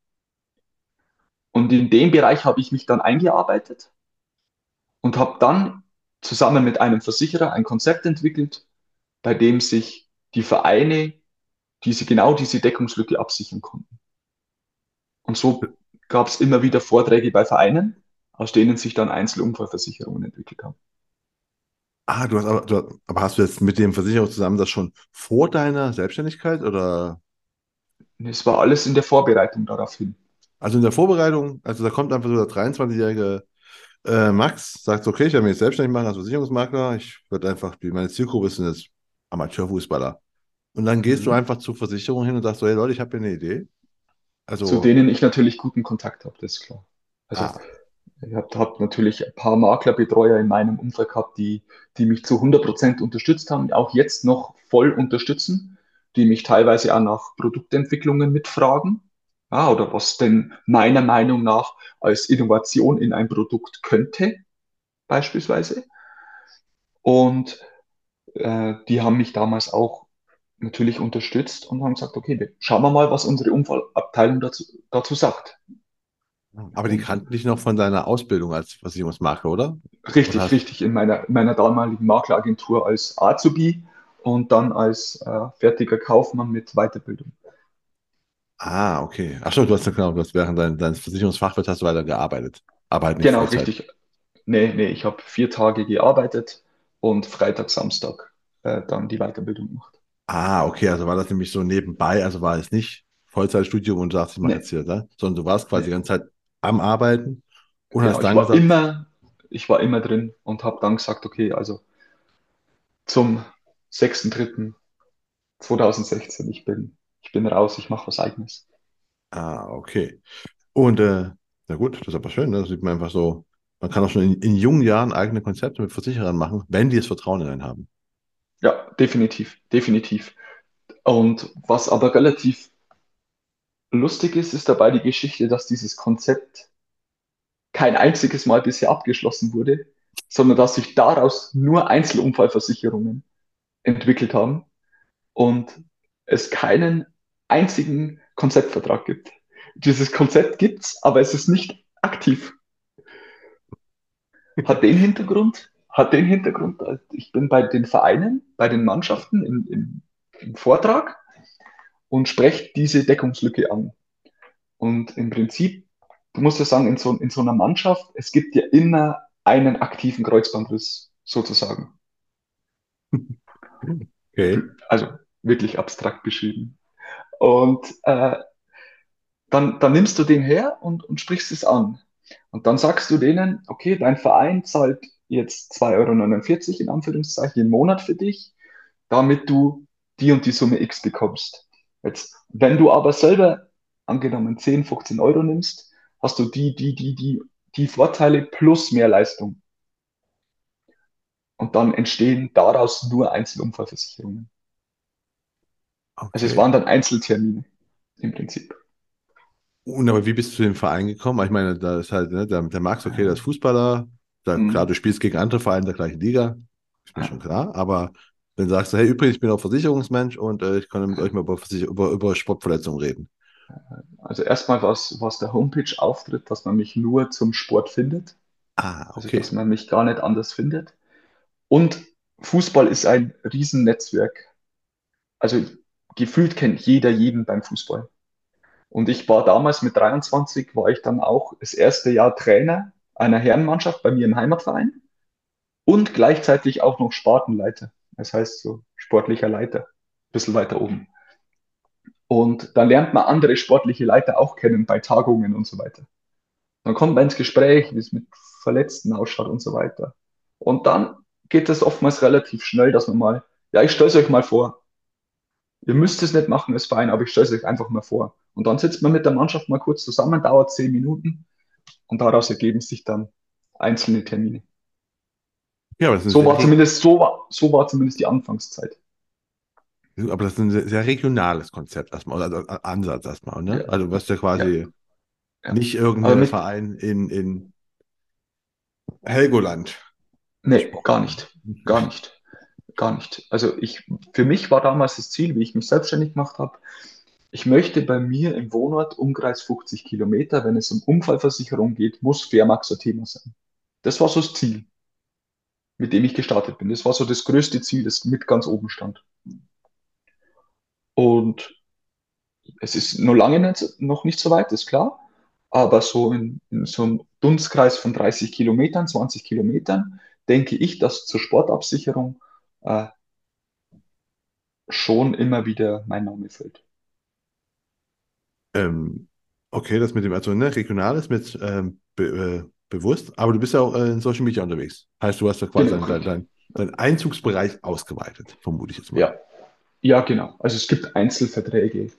Und in dem Bereich habe ich mich dann eingearbeitet und habe dann zusammen mit einem Versicherer ein Konzept entwickelt, bei dem sich die Vereine diese, genau diese Deckungslücke absichern konnten. Und so gab es immer wieder Vorträge bei Vereinen, aus denen sich dann Einzelunfallversicherungen entwickelt haben. Ah, du hast aber, du, aber hast du jetzt mit dem Versicherer zusammen das schon vor deiner Selbstständigkeit oder? Es war alles in der Vorbereitung darauf hin. Also in der Vorbereitung, also da kommt einfach so der 23-jährige äh, Max, sagt, okay, ich werde mich jetzt selbstständig machen als Versicherungsmakler. Ich würde einfach, meine Zielgruppe sind jetzt Amateurfußballer. Und dann gehst du Mhm. einfach zur Versicherung hin und sagst so, hey Leute, ich habe hier eine Idee. Zu Also, denen ich natürlich guten Kontakt habe, das ist klar. Also ah, ich habe hab natürlich ein paar Maklerbetreuer in meinem Umfeld gehabt, die, die mich zu 100% unterstützt haben, auch jetzt noch voll unterstützen, die mich teilweise auch nach Produktentwicklungen mitfragen. Ja, oder was denn meiner Meinung nach als Innovation in ein Produkt könnte, beispielsweise. Und äh, die haben mich damals auch natürlich unterstützt und haben gesagt, okay, schauen wir mal, was unsere Unfallabteilung dazu, dazu sagt. aber die kannten dich noch von deiner Ausbildung als Versicherungsmakler, oder? Oder richtig, hast, richtig in meiner, in meiner damaligen Makleragentur als Azubi und dann als äh, fertiger Kaufmann mit Weiterbildung. ah, okay. Ach so, du hast ja genau, du hast während dein, deines Versicherungsfachwirts hast du weiter gearbeitet. Aber halt nicht Genau, Vollzeit. richtig. Nee, nee, ich habe vier Tage gearbeitet und Freitag, Samstag äh, dann die Weiterbildung gemacht. Ah, okay, also war das nämlich so nebenbei, also war es nicht Vollzeitstudium und du sagst, ich mache Nee, jetzt hier, ne? Sondern du warst quasi die ganze Zeit am Arbeiten und hast ich dann war gesagt, immer, ich war immer drin und habe dann gesagt, okay, also zum 6.3.2016, ich bin, ich bin raus, ich mache was Eigenes. ah, okay. Und äh, na gut, das ist aber schön, ne? Das sieht man einfach so, man kann auch schon in, in jungen Jahren eigene Konzepte mit Versicherern machen, wenn die das Vertrauen in einen haben. Ja, definitiv, definitiv. Und was aber relativ lustig ist, ist dabei die Geschichte, dass dieses Konzept kein einziges Mal bisher abgeschlossen wurde, sondern dass sich daraus nur Einzelunfallversicherungen entwickelt haben und es keinen einzigen Konzeptvertrag gibt. dieses Konzept gibt's, aber es ist nicht aktiv. Hat den Hintergrund, hat den Hintergrund, ich bin bei den Vereinen, bei den Mannschaften im, im, im Vortrag und spreche diese Deckungslücke an. Und im Prinzip, du musst ja sagen, in so, in so einer Mannschaft, es gibt ja immer einen aktiven Kreuzbandriss sozusagen. Okay. Also wirklich abstrakt beschrieben. Und äh, dann, dann nimmst du den her und, und sprichst es an. Und dann sagst du denen, okay, dein Verein zahlt jetzt 2,49 Euro in Anführungszeichen im Monat für dich, damit du die und die Summe X bekommst. Jetzt, wenn du aber selber angenommen 10, 15 Euro nimmst, hast du die, die, die, die, die Vorteile plus mehr Leistung. Und dann entstehen daraus nur Einzelunfallversicherungen. Okay. Also es waren dann Einzeltermine im Prinzip. Und aber wie bist du zu dem Verein gekommen? Ich meine, da ist halt, ne, der, der Max, okay, der ist Fußballer, da, mhm. klar, du spielst gegen andere Vereine der gleichen Liga, ist mir ja. schon klar, aber dann sagst du, hey, übrigens, ich bin auch Versicherungsmensch und äh, ich kann mit euch mal über, über, über Sportverletzungen reden. Also erstmal war es der Homepage-Auftritt, dass man mich nur zum Sport findet. Ah, okay. Also, dass man mich gar nicht anders findet. Und Fußball ist ein Riesennetzwerk. Also gefühlt kennt jeder jeden beim Fußball. Und ich war damals mit 23, war ich dann auch das erste Jahr Trainer einer Herrenmannschaft bei mir im Heimatverein und gleichzeitig auch noch Spartenleiter. Das heißt so sportlicher Leiter, ein bisschen weiter oben. Und dann lernt man andere sportliche Leiter auch kennen bei Tagungen und so weiter. Dann kommt man ins Gespräch, wie es mit Verletzten ausschaut und so weiter. Und dann geht es oftmals relativ schnell, dass man mal, ja, ich stelle es euch mal vor. Ihr müsst es nicht machen als Verein, aber ich stelle es euch einfach mal vor. Und dann sitzt man mit der Mannschaft mal kurz zusammen, dauert zehn Minuten und daraus ergeben sich dann einzelne Termine. Ja, so, war zumindest, so, war, so war zumindest die Anfangszeit. Aber das ist ein sehr, sehr regionales Konzept erstmal, also Ansatz erstmal, ne? Ja. Also was ja quasi ja. Ja. nicht irgendein Verein in, in Helgoland. Nee, gar nicht. Gar nicht. Gar nicht. Also ich, für mich war damals das Ziel, wie ich mich selbstständig gemacht habe, ich möchte bei mir im Wohnort Umkreis 50 Kilometer, wenn es um Unfallversicherung geht, muss Fairmax ein Thema sein. Das war so das Ziel, mit dem ich gestartet bin. Das war so das größte Ziel, das mit ganz oben stand. Und es ist noch lange nicht, noch nicht so weit, ist klar. Aber so in, in so einem Dunstkreis von 30 Kilometern, 20 Kilometern, denke ich, dass zur Sportabsicherung äh, schon immer wieder mein Name fällt. Ähm, okay, das mit dem, also ne, regional ist mit ähm, be, äh, bewusst, aber du bist ja auch äh, in Social Media unterwegs. Heißt, du hast ja quasi genau. deinen dein, dein Einzugsbereich ausgeweitet, vermute ich jetzt mal. Ja. ja, genau. Also es gibt Einzelverträge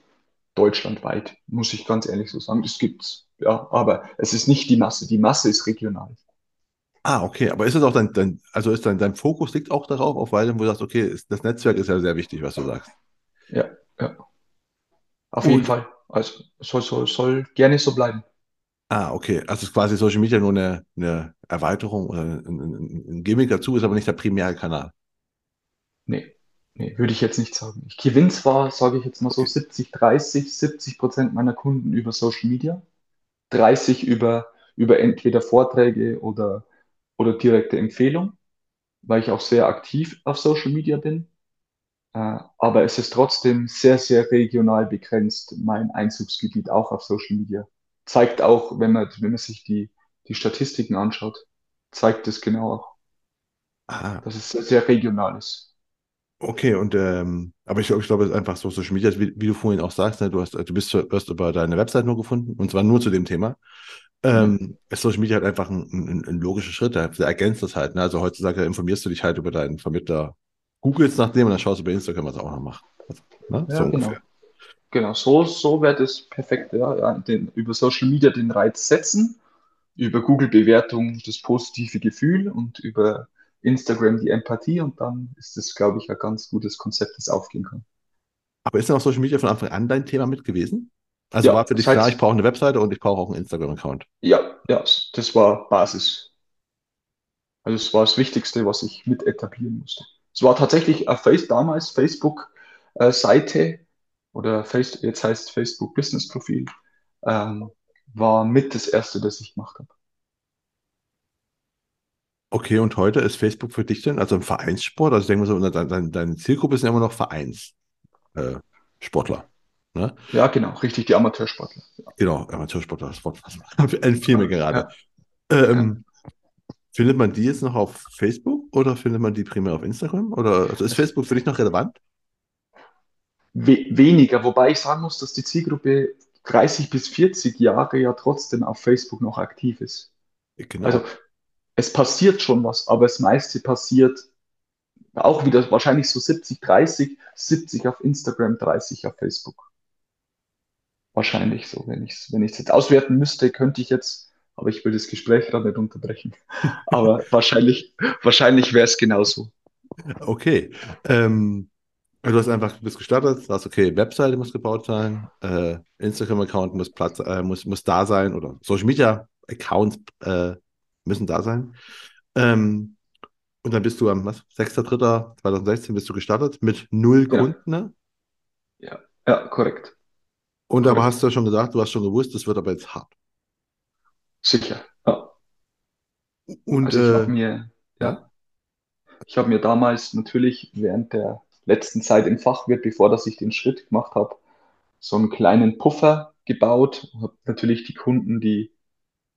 deutschlandweit, muss ich ganz ehrlich so sagen. Das gibt's, ja, aber es ist nicht die Masse. Die Masse ist regional. Ah, okay, aber ist das auch dein, dein also ist dein, dein Fokus liegt auch darauf, auf Weile, wo du sagst, okay, das Netzwerk ist ja sehr wichtig, was du sagst. Ja, ja. Auf jeden Fall. Also soll, soll, soll gerne so bleiben. Ah, okay. Also ist quasi Social Media nur eine, eine Erweiterung oder ein, ein, ein Gimmick dazu, ist aber nicht der primäre Kanal. Nee, nee, würde ich jetzt nicht sagen. Ich gewinne zwar, sage ich jetzt mal so, okay. 70, 30, 70 Prozent meiner Kunden über Social Media, 30 über, über entweder Vorträge oder, oder direkte Empfehlung, weil ich auch sehr aktiv auf Social Media bin. Äh, aber es ist trotzdem sehr, sehr regional begrenzt, mein Einzugsgebiet auch auf Social Media. Zeigt auch, wenn man, wenn man sich die, die Statistiken anschaut, zeigt es genau auch, ah. dass es sehr, sehr regional ist. Okay, und ähm, aber ich, ich glaube, es ist einfach so Social Media, wie, wie du vorhin auch sagst, ne, du hast, du bist zuerst über deine Website nur gefunden und zwar nur zu dem Thema. Ähm, mhm. Social Media halt einfach ein, ein, ein logischer Schritt, der, der ergänzt das halt. Ne? Also heutzutage informierst du dich halt über deinen Vermittler googelst nach dem und dann schaust du bei Instagram, was er auch noch macht. Also, ne? ja, so genau. Genau, so, so wäre das perfekt. Ja, den, über Social Media den Reiz setzen, über Google-Bewertung das positive Gefühl und über Instagram die Empathie und dann ist das, glaube ich, ein ganz gutes Konzept, das aufgehen kann. Aber ist denn auch Social Media von Anfang an dein Thema mit gewesen? Also ja, war für dich klar, ich brauche eine Webseite und ich brauche auch einen Instagram-Account. Ja, ja, das war Basis. Also es war das Wichtigste, was ich mit etablieren musste. Es war tatsächlich eine Face, damals Facebook-Seite oder Face, jetzt heißt Facebook Business Profil, ähm, war mit das erste, das ich gemacht habe. Okay, und heute ist Facebook für dich denn, also im Vereinssport, also ich denke mal so, deine, deine Zielgruppe sind immer noch Vereinssportler. Äh, ne? Ja, genau, richtig, die Amateursportler. Ja. Genau, Amateursportler, das Wort entfiel <laughs> mir gerade. Ja. Ähm. Findet man die jetzt noch auf Facebook oder findet man die primär auf Instagram? Oder also ist Facebook für dich noch relevant? We weniger, wobei ich sagen muss, dass die Zielgruppe 30 bis 40 Jahre ja trotzdem auf Facebook noch aktiv ist. Genau. Also es passiert schon was, aber das meiste passiert auch wieder wahrscheinlich so 70, 30, 70 auf Instagram, 30 auf Facebook. Wahrscheinlich so, wenn ich es wenn jetzt auswerten müsste, könnte ich jetzt, aber ich will das Gespräch gerade nicht unterbrechen. aber wahrscheinlich, wahrscheinlich wäre es genauso. Okay. Ähm, Du hast einfach, bist gestartet, sagst, okay, Webseite muss gebaut sein, äh, Instagram-Account muss, äh, muss, muss da sein oder Social Media Accounts äh, müssen da sein. Ähm, und dann bist du am 6.3.2016 bist du gestartet mit null ja. Kunden, ne? Ja, ja, korrekt. Und korrekt. aber hast du ja schon gesagt, du hast schon gewusst, das wird aber jetzt hart. Sicher, ja. Und also ich äh, habe mir, ja, ich habe mir damals natürlich während der letzten Zeit im Fachwirt, bevor dass ich den Schritt gemacht habe, so einen kleinen Puffer gebaut. Habe natürlich die Kunden, die,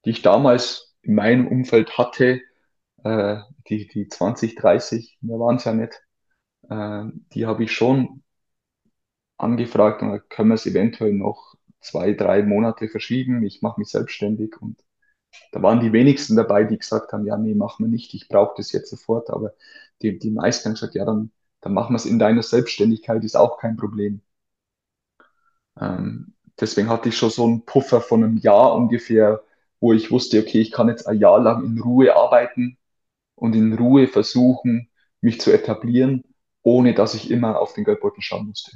die ich damals in meinem Umfeld hatte, äh, die, die 20, 30, mehr waren es ja nicht, äh, die habe ich schon angefragt und da können wir es eventuell noch zwei, drei Monate verschieben. Ich mache mich selbstständig und da waren die wenigsten dabei, die gesagt haben, ja, nee, machen wir nicht, ich brauche das jetzt sofort. Aber die, die meisten haben gesagt, ja, dann dann machen wir es in deiner Selbstständigkeit, ist auch kein Problem. Ähm, deswegen hatte ich schon so einen Puffer von einem Jahr ungefähr, wo ich wusste, okay, ich kann jetzt ein Jahr lang in Ruhe arbeiten und in Ruhe versuchen, mich zu etablieren, ohne dass ich immer auf den Geldbeutel schauen musste.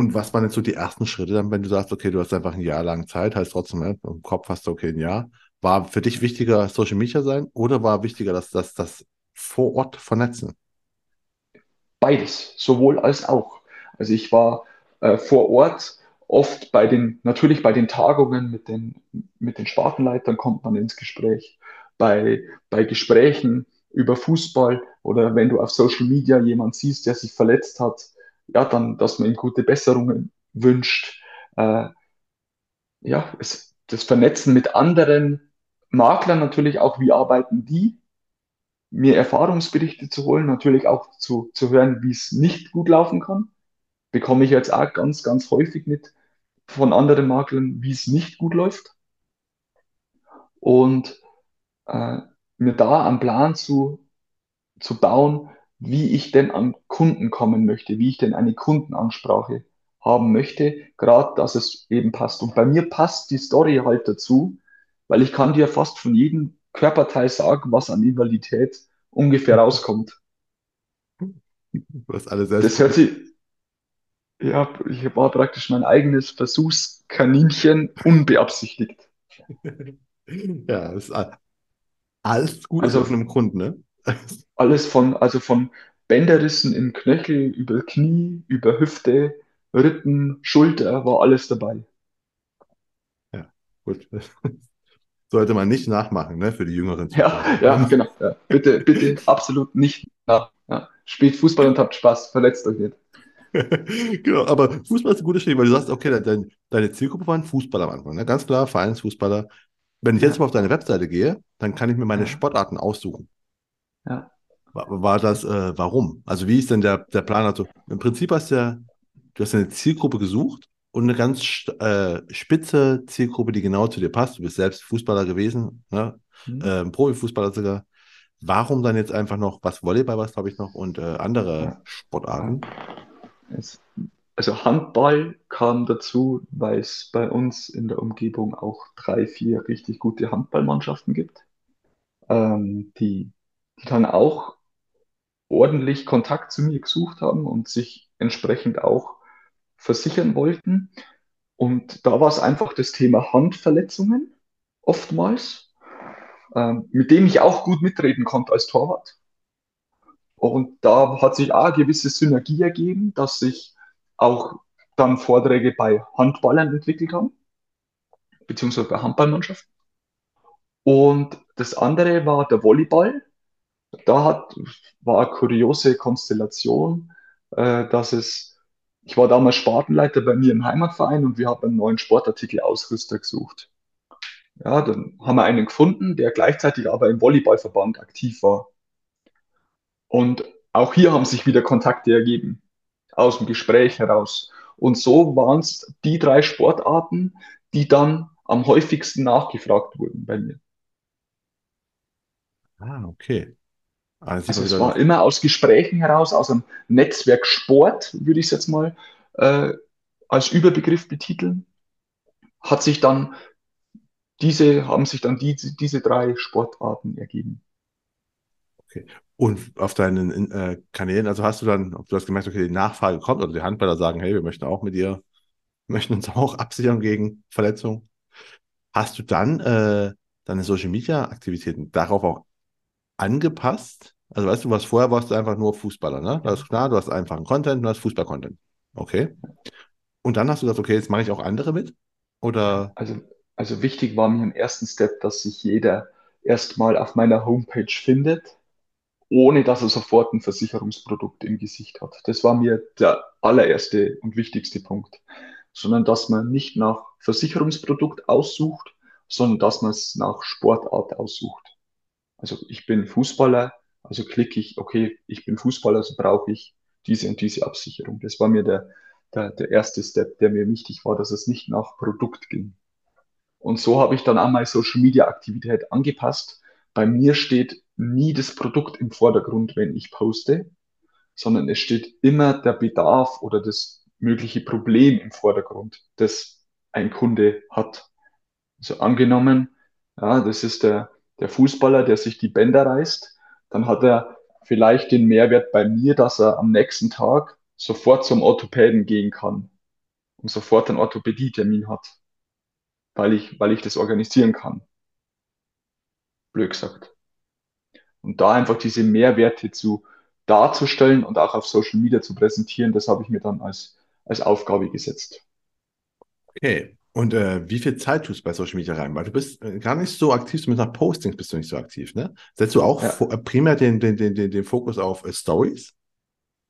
Und was waren jetzt so die ersten Schritte dann, wenn du sagst, okay, du hast einfach ein Jahr lang Zeit, heißt trotzdem, ne, im Kopf hast du, okay, ein Jahr. War für dich wichtiger Social Media sein oder war wichtiger, dass das, das vor Ort vernetzen? beides, sowohl als auch. Also ich war äh, vor Ort oft bei den, natürlich bei den Tagungen mit den, mit den Spartenleitern kommt man ins Gespräch. Bei, bei Gesprächen über Fußball oder wenn du auf Social Media jemand siehst, der sich verletzt hat, ja, dann, dass man ihm gute Besserungen wünscht. Äh, ja, es, das Vernetzen mit anderen Maklern natürlich auch, wie arbeiten die? mir Erfahrungsberichte zu holen, natürlich auch zu, zu hören, wie es nicht gut laufen kann. Bekomme ich jetzt auch ganz, ganz häufig mit von anderen Maklern, wie es nicht gut läuft. Und äh, mir da einen Plan zu, zu bauen, wie ich denn an Kunden kommen möchte, wie ich denn eine Kundenansprache haben möchte, gerade dass es eben passt. Und bei mir passt die Story halt dazu, weil ich kann dir fast von jedem Körperteil sagen, was an Invalidität ungefähr rauskommt. Was alles. Das hört sich, ja, ich war praktisch mein eigenes Versuchskaninchen <laughs> unbeabsichtigt. ja, das ist alles gut also, auf einem Grund, ne? Alles von, also von Bänderrissen im Knöchel, über Knie, über Hüfte, Rippen, Schulter, war alles dabei. Ja, gut. <laughs> sollte man nicht nachmachen, ne, für die jüngeren Zuschauer. Ja, ja, genau. Ja. Bitte, bitte absolut nicht nach. Ja. Spielt Fußball und habt Spaß, verletzt euch nicht. <laughs> genau, aber Fußball ist ein gutes Stichwort, weil du sagst, okay, dein, deine Zielgruppe waren Fußballer am Anfang, ne? ganz klar, Vereinsfußballer. Wenn ich jetzt mal auf deine Webseite gehe, dann kann ich mir meine Sportarten aussuchen. Ja. War, war das, äh, warum? Also wie ist denn der, der Plan? Also im Prinzip hast du ja, du hast eine Zielgruppe gesucht und eine ganz äh, spitze Zielgruppe, die genau zu dir passt. Du bist selbst Fußballer gewesen, ne? Mhm. Äh, Profifußballer sogar. Warum dann jetzt einfach noch was Volleyball, was glaube ich noch und äh, andere ja. Sportarten? Es, also Handball kam dazu, weil es bei uns in der Umgebung auch drei, vier richtig gute Handballmannschaften gibt, ähm, die, dann auch ordentlich Kontakt zu mir gesucht haben und sich entsprechend auch versichern wollten. Und da war es einfach das Thema Handverletzungen oftmals, ähm, mit dem ich auch gut mitreden konnte als Torwart. Und da hat sich auch eine gewisse Synergie ergeben, dass ich auch dann Vorträge bei Handballern entwickelt haben, beziehungsweise bei Handballmannschaften. Und das andere war der Volleyball. Da hat, war eine kuriose Konstellation, äh, dass es, ich war damals Spartenleiter bei mir im Heimatverein und wir haben einen neuen Sportartikelausrüster gesucht. Ja, dann haben wir einen gefunden, der gleichzeitig aber im Volleyballverband aktiv war. Und auch hier haben sich wieder Kontakte ergeben, aus dem Gespräch heraus. Und so waren es die drei Sportarten, die dann am häufigsten nachgefragt wurden bei mir. Ah, okay. Also, also es war immer aus Gesprächen heraus, aus einem Netzwerk Sport, würde ich es jetzt mal äh, als Überbegriff betiteln, hat sich dann diese, haben sich dann die, diese drei Sportarten ergeben. Okay. Und auf deinen äh, Kanälen, also hast du dann, du hast gemerkt, okay, die Nachfrage kommt oder die Handballer sagen, hey, wir möchten auch mit dir, <laughs> möchten uns auch absichern gegen Verletzungen. Hast du dann äh, deine Social Media Aktivitäten darauf auch angepasst? Also weißt du, was vorher warst du einfach nur Fußballer, ne? Das ist klar, du hast einfach einen Content, du hast Fußball-Content. Okay. Und dann hast du gesagt, okay, jetzt mache ich auch andere mit? Oder? Also, also wichtig war mir im ersten Step, dass sich jeder erstmal auf meiner Homepage findet, ohne dass er sofort ein Versicherungsprodukt im Gesicht hat. Das war mir der allererste und wichtigste Punkt. Sondern dass man nicht nach Versicherungsprodukt aussucht, sondern dass man es nach Sportart aussucht. Also ich bin Fußballer, also klicke ich, okay, ich bin Fußballer, also brauche ich diese und diese Absicherung. Das war mir der, der, der erste Step, der mir wichtig war, dass es nicht nach Produkt ging. Und so habe ich dann auch meine Social Media Aktivität angepasst. Bei mir steht nie das Produkt im Vordergrund, wenn ich poste, sondern es steht immer der Bedarf oder das mögliche Problem im Vordergrund, das ein Kunde hat. Also angenommen, ja, das ist der, der Fußballer, der sich die Bänder reißt, dann hat er vielleicht den Mehrwert bei mir, dass er am nächsten Tag sofort zum Orthopäden gehen kann und sofort einen Orthopädietermin hat, weil ich, weil ich das organisieren kann. Blöd gesagt. Und da einfach diese Mehrwerte zu darzustellen und auch auf Social Media zu präsentieren, das habe ich mir dann als, als Aufgabe gesetzt. Okay. Und äh, wie viel Zeit tust du bei Social Media rein? Weil du bist äh, gar nicht so aktiv, zumindest nach Postings bist du nicht so aktiv, ne? Setzt du auch ja. Äh, primär den, den, den, den, den Fokus auf äh, Stories?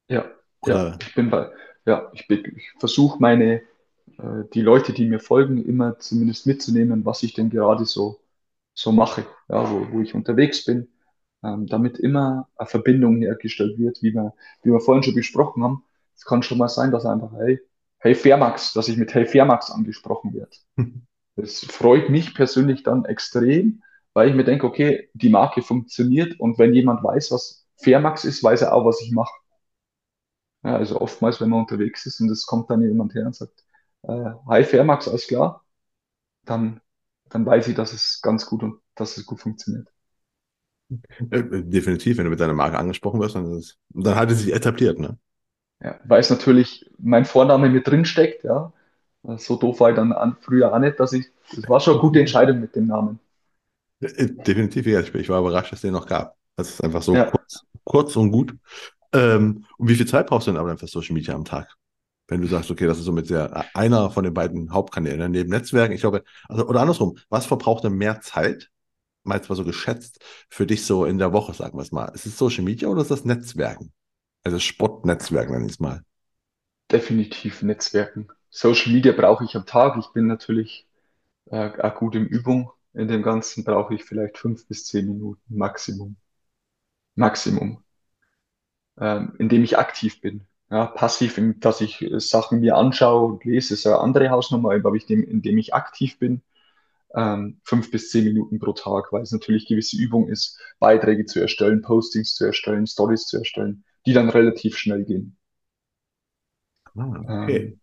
Ja, Oder? ja, ich bin bei, ja, ich, ich versuche meine, äh, die Leute, die mir folgen, immer zumindest mitzunehmen, was ich denn gerade so, so mache, ja, wo, wo ich unterwegs bin, ähm, damit immer eine Verbindung hergestellt wird, wie wir, wie wir vorhin schon besprochen haben. Es kann schon mal sein, dass einfach, hey, Hey Fairmax, dass ich mit Hey Fairmax angesprochen werde. <laughs> Das freut mich persönlich dann extrem, weil ich mir denke, okay, die Marke funktioniert und wenn jemand weiß, was Fairmax ist, weiß er auch, was ich mache. Ja, also oftmals, wenn man unterwegs ist und es kommt dann jemand her und sagt, äh, Hi Fairmax, alles klar, dann, dann weiß ich, dass es ganz gut und dass es gut funktioniert. Äh, definitiv, wenn du mit deiner Marke angesprochen wirst, dann, ist, dann hat es sich etabliert, ne? Ja, weil es natürlich mein Vorname mit drin steckt, ja. So doof war ich dann an, früher auch nicht, dass ich, das war schon eine gute Entscheidung mit dem Namen. Äh, definitiv, ja. Ich war überrascht, dass es den noch gab. Das ist einfach so ja. kurz, kurz und gut. Ähm, und wie viel Zeit brauchst du denn aber dann für Social Media am Tag? Wenn du sagst, okay, das ist somit sehr einer von den beiden Hauptkanälen ne? neben Netzwerken. Ich glaube, also, oder andersrum, was verbraucht denn mehr Zeit, mal mal so geschätzt, für dich so in der Woche, sagen wir es mal? Ist es Social Media oder ist das Netzwerken? Also Sportnetzwerken nenne ich es mal. Definitiv Netzwerken. Social Media brauche ich am Tag. Ich bin natürlich äh, auch gut in Übung. In dem Ganzen brauche ich vielleicht fünf bis zehn Minuten Maximum. Maximum. Ähm, indem ich aktiv bin. Ja, passiv, dass ich Sachen mir anschaue und lese, ist eine andere Hausnummer, aber ich dem, indem ich aktiv bin, ähm, fünf bis zehn Minuten pro Tag, weil es natürlich gewisse Übung ist, Beiträge zu erstellen, Postings zu erstellen, Stories zu erstellen die dann relativ schnell gehen. Ah, okay. Ähm,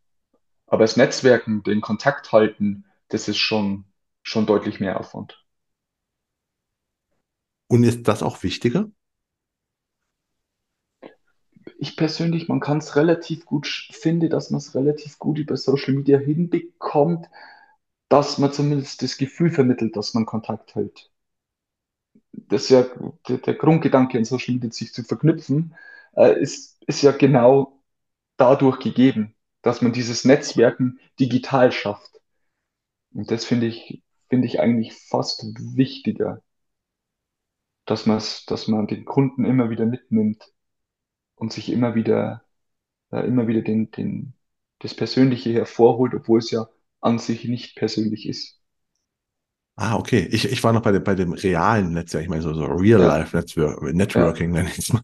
aber das Netzwerken, den Kontakt halten, das ist schon, schon deutlich mehr Aufwand. Und ist das auch wichtiger? Ich persönlich, man kann es relativ gut, finde, dass man es relativ gut über Social Media hinbekommt, dass man zumindest das Gefühl vermittelt, dass man Kontakt hält. Das ist ja der, der Grundgedanke in Social Media, sich zu verknüpfen, äh, ist, ist ja genau dadurch gegeben, dass man dieses Netzwerken digital schafft. Und das finde ich, finde ich eigentlich fast wichtiger, dass man dass man den Kunden immer wieder mitnimmt und sich immer wieder, äh, immer wieder den, den, das Persönliche hervorholt, obwohl es ja an sich nicht persönlich ist. Ah, okay. Ich, ich war noch bei dem, bei dem realen Netzwerk, ich meine so, so Real-Life-Network, Networking <laughs> ja. nenne ich es mal.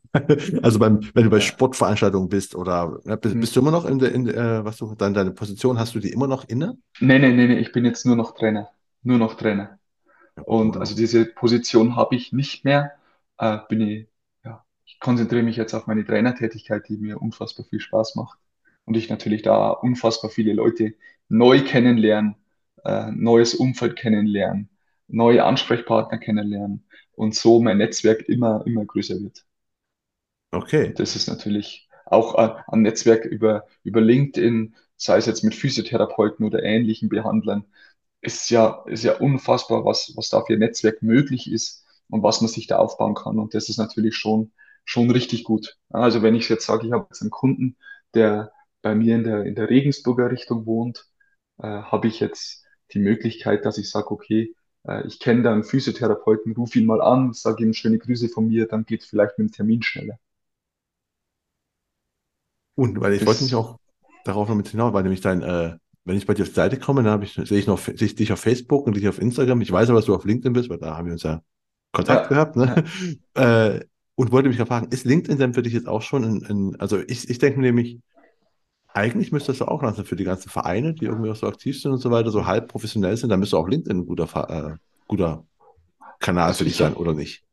Also beim, wenn du bei. Sportveranstaltungen bist oder ne, bist, hm. bist, du immer noch in der, in der, was du, dann deine Position, hast du die immer noch inne? Nee, nee, nee, nee, ich bin jetzt nur noch Trainer. Nur noch Trainer. Und also diese Position habe ich nicht mehr. Äh, bin ich, ja, ich konzentriere mich jetzt auf meine Trainertätigkeit, die mir unfassbar viel Spaß macht. Und ich natürlich da unfassbar viele Leute neu kennenlernen äh, neues Umfeld kennenlernen, neue Ansprechpartner kennenlernen und so mein Netzwerk immer, immer größer wird. Okay. Und das ist natürlich auch äh, ein Netzwerk über, über LinkedIn, sei es jetzt mit Physiotherapeuten oder ähnlichen Behandlern, ist ja, ist ja unfassbar, was, was da für ein Netzwerk möglich ist und was man sich da aufbauen kann. Und das ist natürlich schon, schon richtig gut. Also wenn ich jetzt sage, ich habe jetzt einen Kunden, der bei mir in der, in der Regensburger Richtung wohnt, äh, habe ich jetzt die Möglichkeit, dass ich sage, okay, äh, ich kenne da einen Physiotherapeuten, ruf ihn mal an, sage ihm schöne Grüße von mir, dann geht es vielleicht mit dem Termin schneller. Und weil ich das, wollte mich auch darauf noch mit hinaus, weil nämlich dein, äh, wenn ich bei dir auf die Seite komme, dann ich, sehe ich noch sehe ich dich auf Facebook und dich auf Instagram. Ich weiß aber, dass du auf LinkedIn bist, weil da haben wir uns ja Kontakt ja, gehabt. Ne? Ja. äh, und wollte mich fragen, ist LinkedIn denn für dich jetzt auch schon ein, ein also ich, ich denke nämlich, eigentlich müsste das auch lassen für die ganzen Vereine, die irgendwie auch so aktiv sind und so weiter, so halb professionell sind, da müsste auch LinkedIn ein guter, äh, guter Kanal also für dich sein, oder nicht?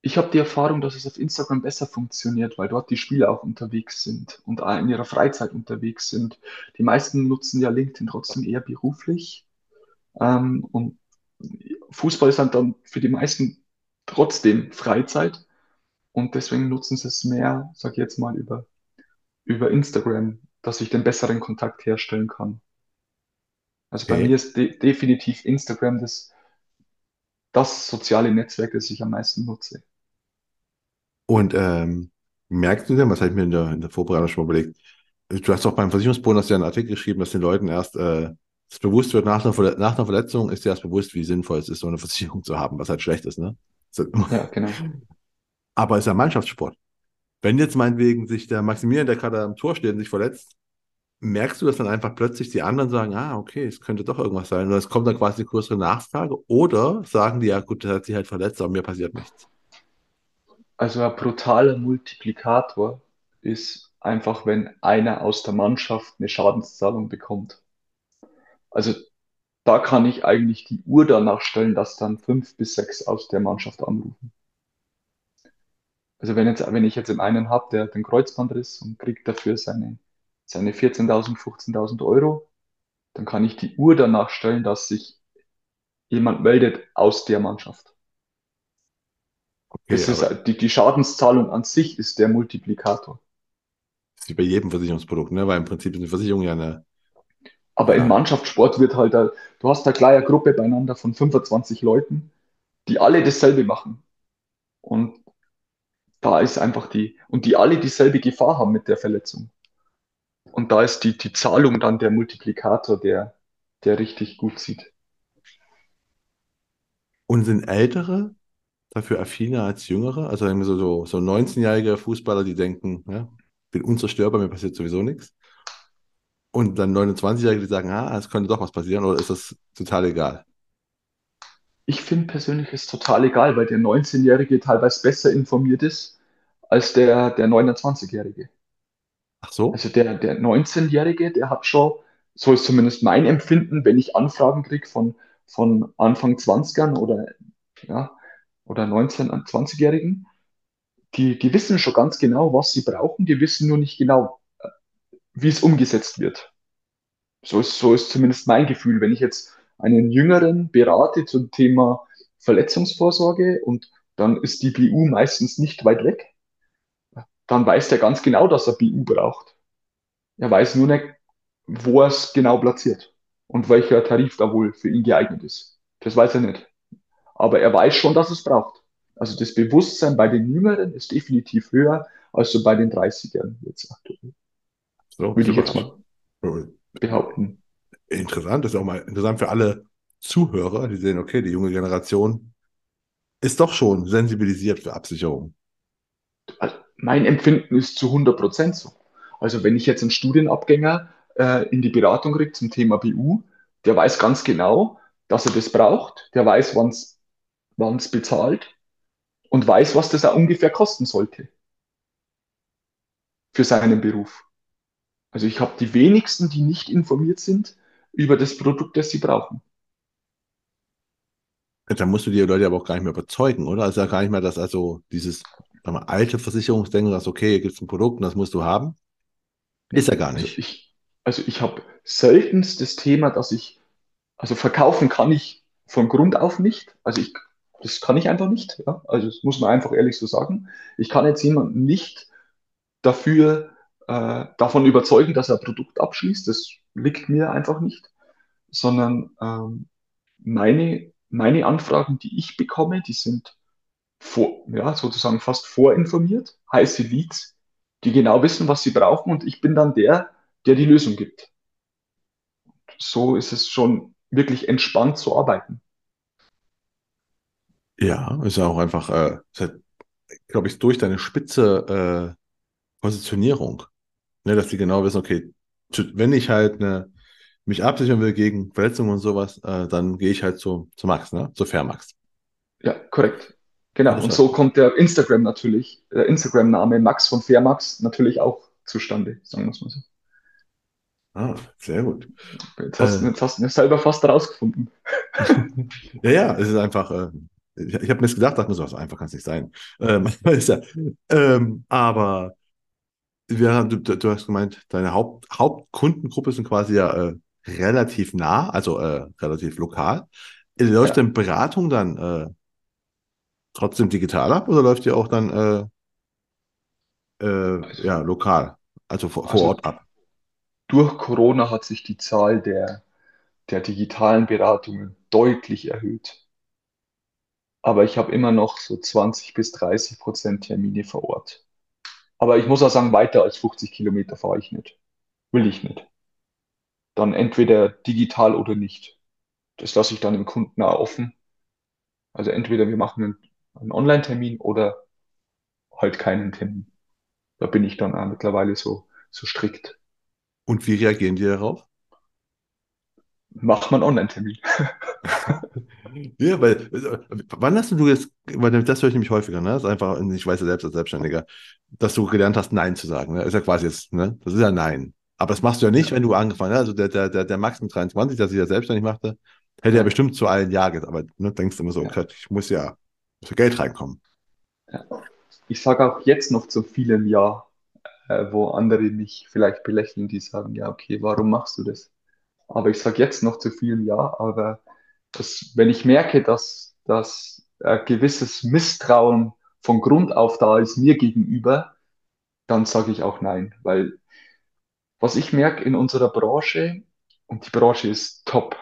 Ich habe die Erfahrung, dass es auf Instagram besser funktioniert, weil dort die Spieler auch unterwegs sind und in ihrer Freizeit unterwegs sind. Die meisten nutzen ja LinkedIn trotzdem eher beruflich. Ähm, und Fußball ist dann für die meisten trotzdem Freizeit. Und deswegen nutzen sie es mehr, sag ich jetzt mal, über, über Instagram dass ich den besseren Kontakt herstellen kann. Also okay. bei mir ist de definitiv Instagram das, das soziale Netzwerk, das ich am meisten nutze. Und ähm, merkst du denn, was habe ich mir in der, in der Vorbereitung schon mal überlegt, du hast auch beim Versicherungsbonus ja einen Artikel geschrieben, dass den Leuten erst äh, das bewusst wird, nach einer, nach einer Verletzung ist dir erst bewusst, wie sinnvoll es ist, so eine Versicherung zu haben, was halt schlecht ist, ne? ja, genau. Aber es ist ja Mannschaftssport. Wenn jetzt meinetwegen sich der Maximilian, der gerade am Tor steht und sich verletzt, merkst du, dass dann einfach plötzlich die anderen sagen, ah, okay, es könnte doch irgendwas sein. Und es kommt dann quasi eine größere Nachfrage. Oder sagen die, ja gut, der hat sich halt verletzt, aber mir passiert nichts. Also ein brutaler Multiplikator ist einfach, wenn einer aus der Mannschaft eine Schadenszahlung bekommt. Also da kann ich eigentlich die Uhr danach stellen, dass dann fünf bis sechs aus der Mannschaft anrufen. Also wenn, jetzt, wenn ich jetzt einen habe, der den Kreuzbandriss und kriegt dafür seine seine 14.000, 15.000 Euro, dann kann ich die Uhr danach stellen, dass sich jemand meldet aus der Mannschaft. Okay, das ist, die, die Schadenszahlung an sich ist der Multiplikator. Ist wie bei jedem Versicherungsprodukt, ne? weil im Prinzip ist eine Versicherung ja eine. Aber ja. im Mannschaftssport wird halt, du hast da gleich eine Gruppe beieinander von 25 Leuten, die alle dasselbe machen. Und da ist einfach die, und die alle dieselbe Gefahr haben mit der Verletzung. Und da ist die, die Zahlung dann der Multiplikator, der, der richtig gut sieht. Und sind Ältere dafür affiner als Jüngere? Also so, so, so 19-jährige Fußballer, die denken, ja, bin unzerstörbar, mir passiert sowieso nichts. Und dann 29-Jährige, die sagen, ah, es könnte doch was passieren, oder ist das total egal? Ich finde persönlich ist total egal, weil der 19-Jährige teilweise besser informiert ist als der, der 29-Jährige. Ach so? Also der, der 19-Jährige, der hat schon, so ist zumindest mein Empfinden, wenn ich Anfragen kriege von, von Anfang 20ern oder, ja, oder 19-, 20-Jährigen, die, die wissen schon ganz genau, was sie brauchen, die wissen nur nicht genau, äh, wie es umgesetzt wird. So ist, so ist zumindest mein Gefühl. Wenn ich jetzt einen Jüngeren berate zum Thema Verletzungsvorsorge und dann ist die BU meistens nicht weit weg, dann weiß der ganz genau, dass er BU braucht. Er weiß nur nicht, wo er es genau platziert und welcher Tarif da wohl für ihn geeignet ist. Das weiß er nicht. Aber er weiß schon, dass es braucht. Also das Bewusstsein bei den Jüngeren ist definitiv höher als so bei den 30ern jetzt aktuell. So, Würde ich jetzt mal. behaupten. Interessant, das ist auch mal interessant für alle Zuhörer, die sehen, okay, die junge Generation ist doch schon sensibilisiert für Absicherung. Also mein Empfinden ist zu 100 Prozent so. Also wenn ich jetzt einen Studienabgänger äh, in die Beratung kriege zum Thema BU, der weiß ganz genau, dass er das braucht, der weiß, wann es bezahlt und weiß, was das auch ungefähr kosten sollte für seinen Beruf. Also ich habe die wenigsten, die nicht informiert sind über das Produkt, das sie brauchen. Da musst du die Leute aber auch gar nicht mehr überzeugen, oder? Also gar nicht mehr das, also dieses mal, alte Versicherungsdenken, das okay, hier gibt es ein Produkt und das musst du haben. Ist ja gar Also nicht. ich, also ich habe seltenst das Thema, dass ich, also verkaufen kann ich von Grund auf nicht. Also ich, das kann ich einfach nicht. Ja? Also das muss man einfach ehrlich so sagen. Ich kann jetzt jemanden nicht dafür äh, davon überzeugen, dass er ein Produkt abschließt. Das liegt mir einfach nicht. Sondern ähm, meine, meine Anfragen, die ich bekomme, die sind vor, ja, sozusagen fast vorinformiert, heiße Leads, die genau wissen, was sie brauchen und ich bin dann der, der die Lösung gibt. So ist es schon wirklich entspannt zu arbeiten. Ja, ist ja auch einfach, äh, halt, glaube ich, durch deine spitze äh, Positionierung, ne, dass die genau wissen, okay, wenn ich halt ne, mich absichern will gegen Verletzungen und sowas, äh, dann gehe ich halt zu, zu Max, ne, zu Fairmax. Ja, korrekt. Genau. Und so kommt der Instagram natürlich, der Instagram-Name Max von Fairmax natürlich auch zustande, sagen wir es mal so. ah, sehr gut. Jetzt hast, Äh, jetzt hast du mir selber fast rausgefunden. <laughs> ja, ja, es ist einfach, äh, ich, ich habe mir das gedacht, dachte mir so, einfach kann es nicht sein. Ähm, <laughs> ist ja, ähm, aber wir, du, du hast gemeint, deine Haupt, Hauptkundengruppe sind quasi ja äh, relativ nah, also äh, relativ lokal. Läuft Ja, denn Beratung dann äh, trotzdem digital ab oder läuft die auch dann äh, äh, ja, lokal, also vor, vor also Ort ab? durch Corona hat sich die Zahl der, der digitalen Beratungen deutlich erhöht. Aber ich habe immer noch so 20 bis 30 Prozent Termine vor Ort. Aber ich muss auch sagen, weiter als 50 Kilometer fahre ich nicht. Will ich nicht. Dann entweder digital oder nicht. Das lasse ich dann dem Kunden auch offen. Also entweder wir machen einen, Online-Termin oder halt keinen Termin. Da bin ich dann auch mittlerweile so, so strikt. Und wie reagieren die darauf? Macht man Online-Termin. <laughs> Ja, weil, äh, wann hast du jetzt, weil das höre ich nämlich häufiger, ne? Das ist einfach, ich weiß ja selbst als Selbstständiger, dass du gelernt hast, Nein zu sagen. Ne? Ist ja quasi jetzt, ne? Das ist ja Nein. Aber das machst du ja nicht, Ja, wenn du angefangen hast. Also der, der, der, der Max mit 23, der sich ja selbstständig machte, hätte ja bestimmt zu allen Ja gesagt. Aber ne, denkst du immer so, ja, okay, ich muss ja für Geld reinkommen. Ich sage auch jetzt noch zu vielen Ja, äh, wo andere mich vielleicht belächeln, die sagen, ja, okay, warum machst du das? Aber ich sage jetzt noch zu vielen Ja, aber das, wenn ich merke, dass, dass ein gewisses Misstrauen von Grund auf da ist mir gegenüber, dann sage ich auch Nein. Weil was ich merke in unserer Branche, und die Branche ist top,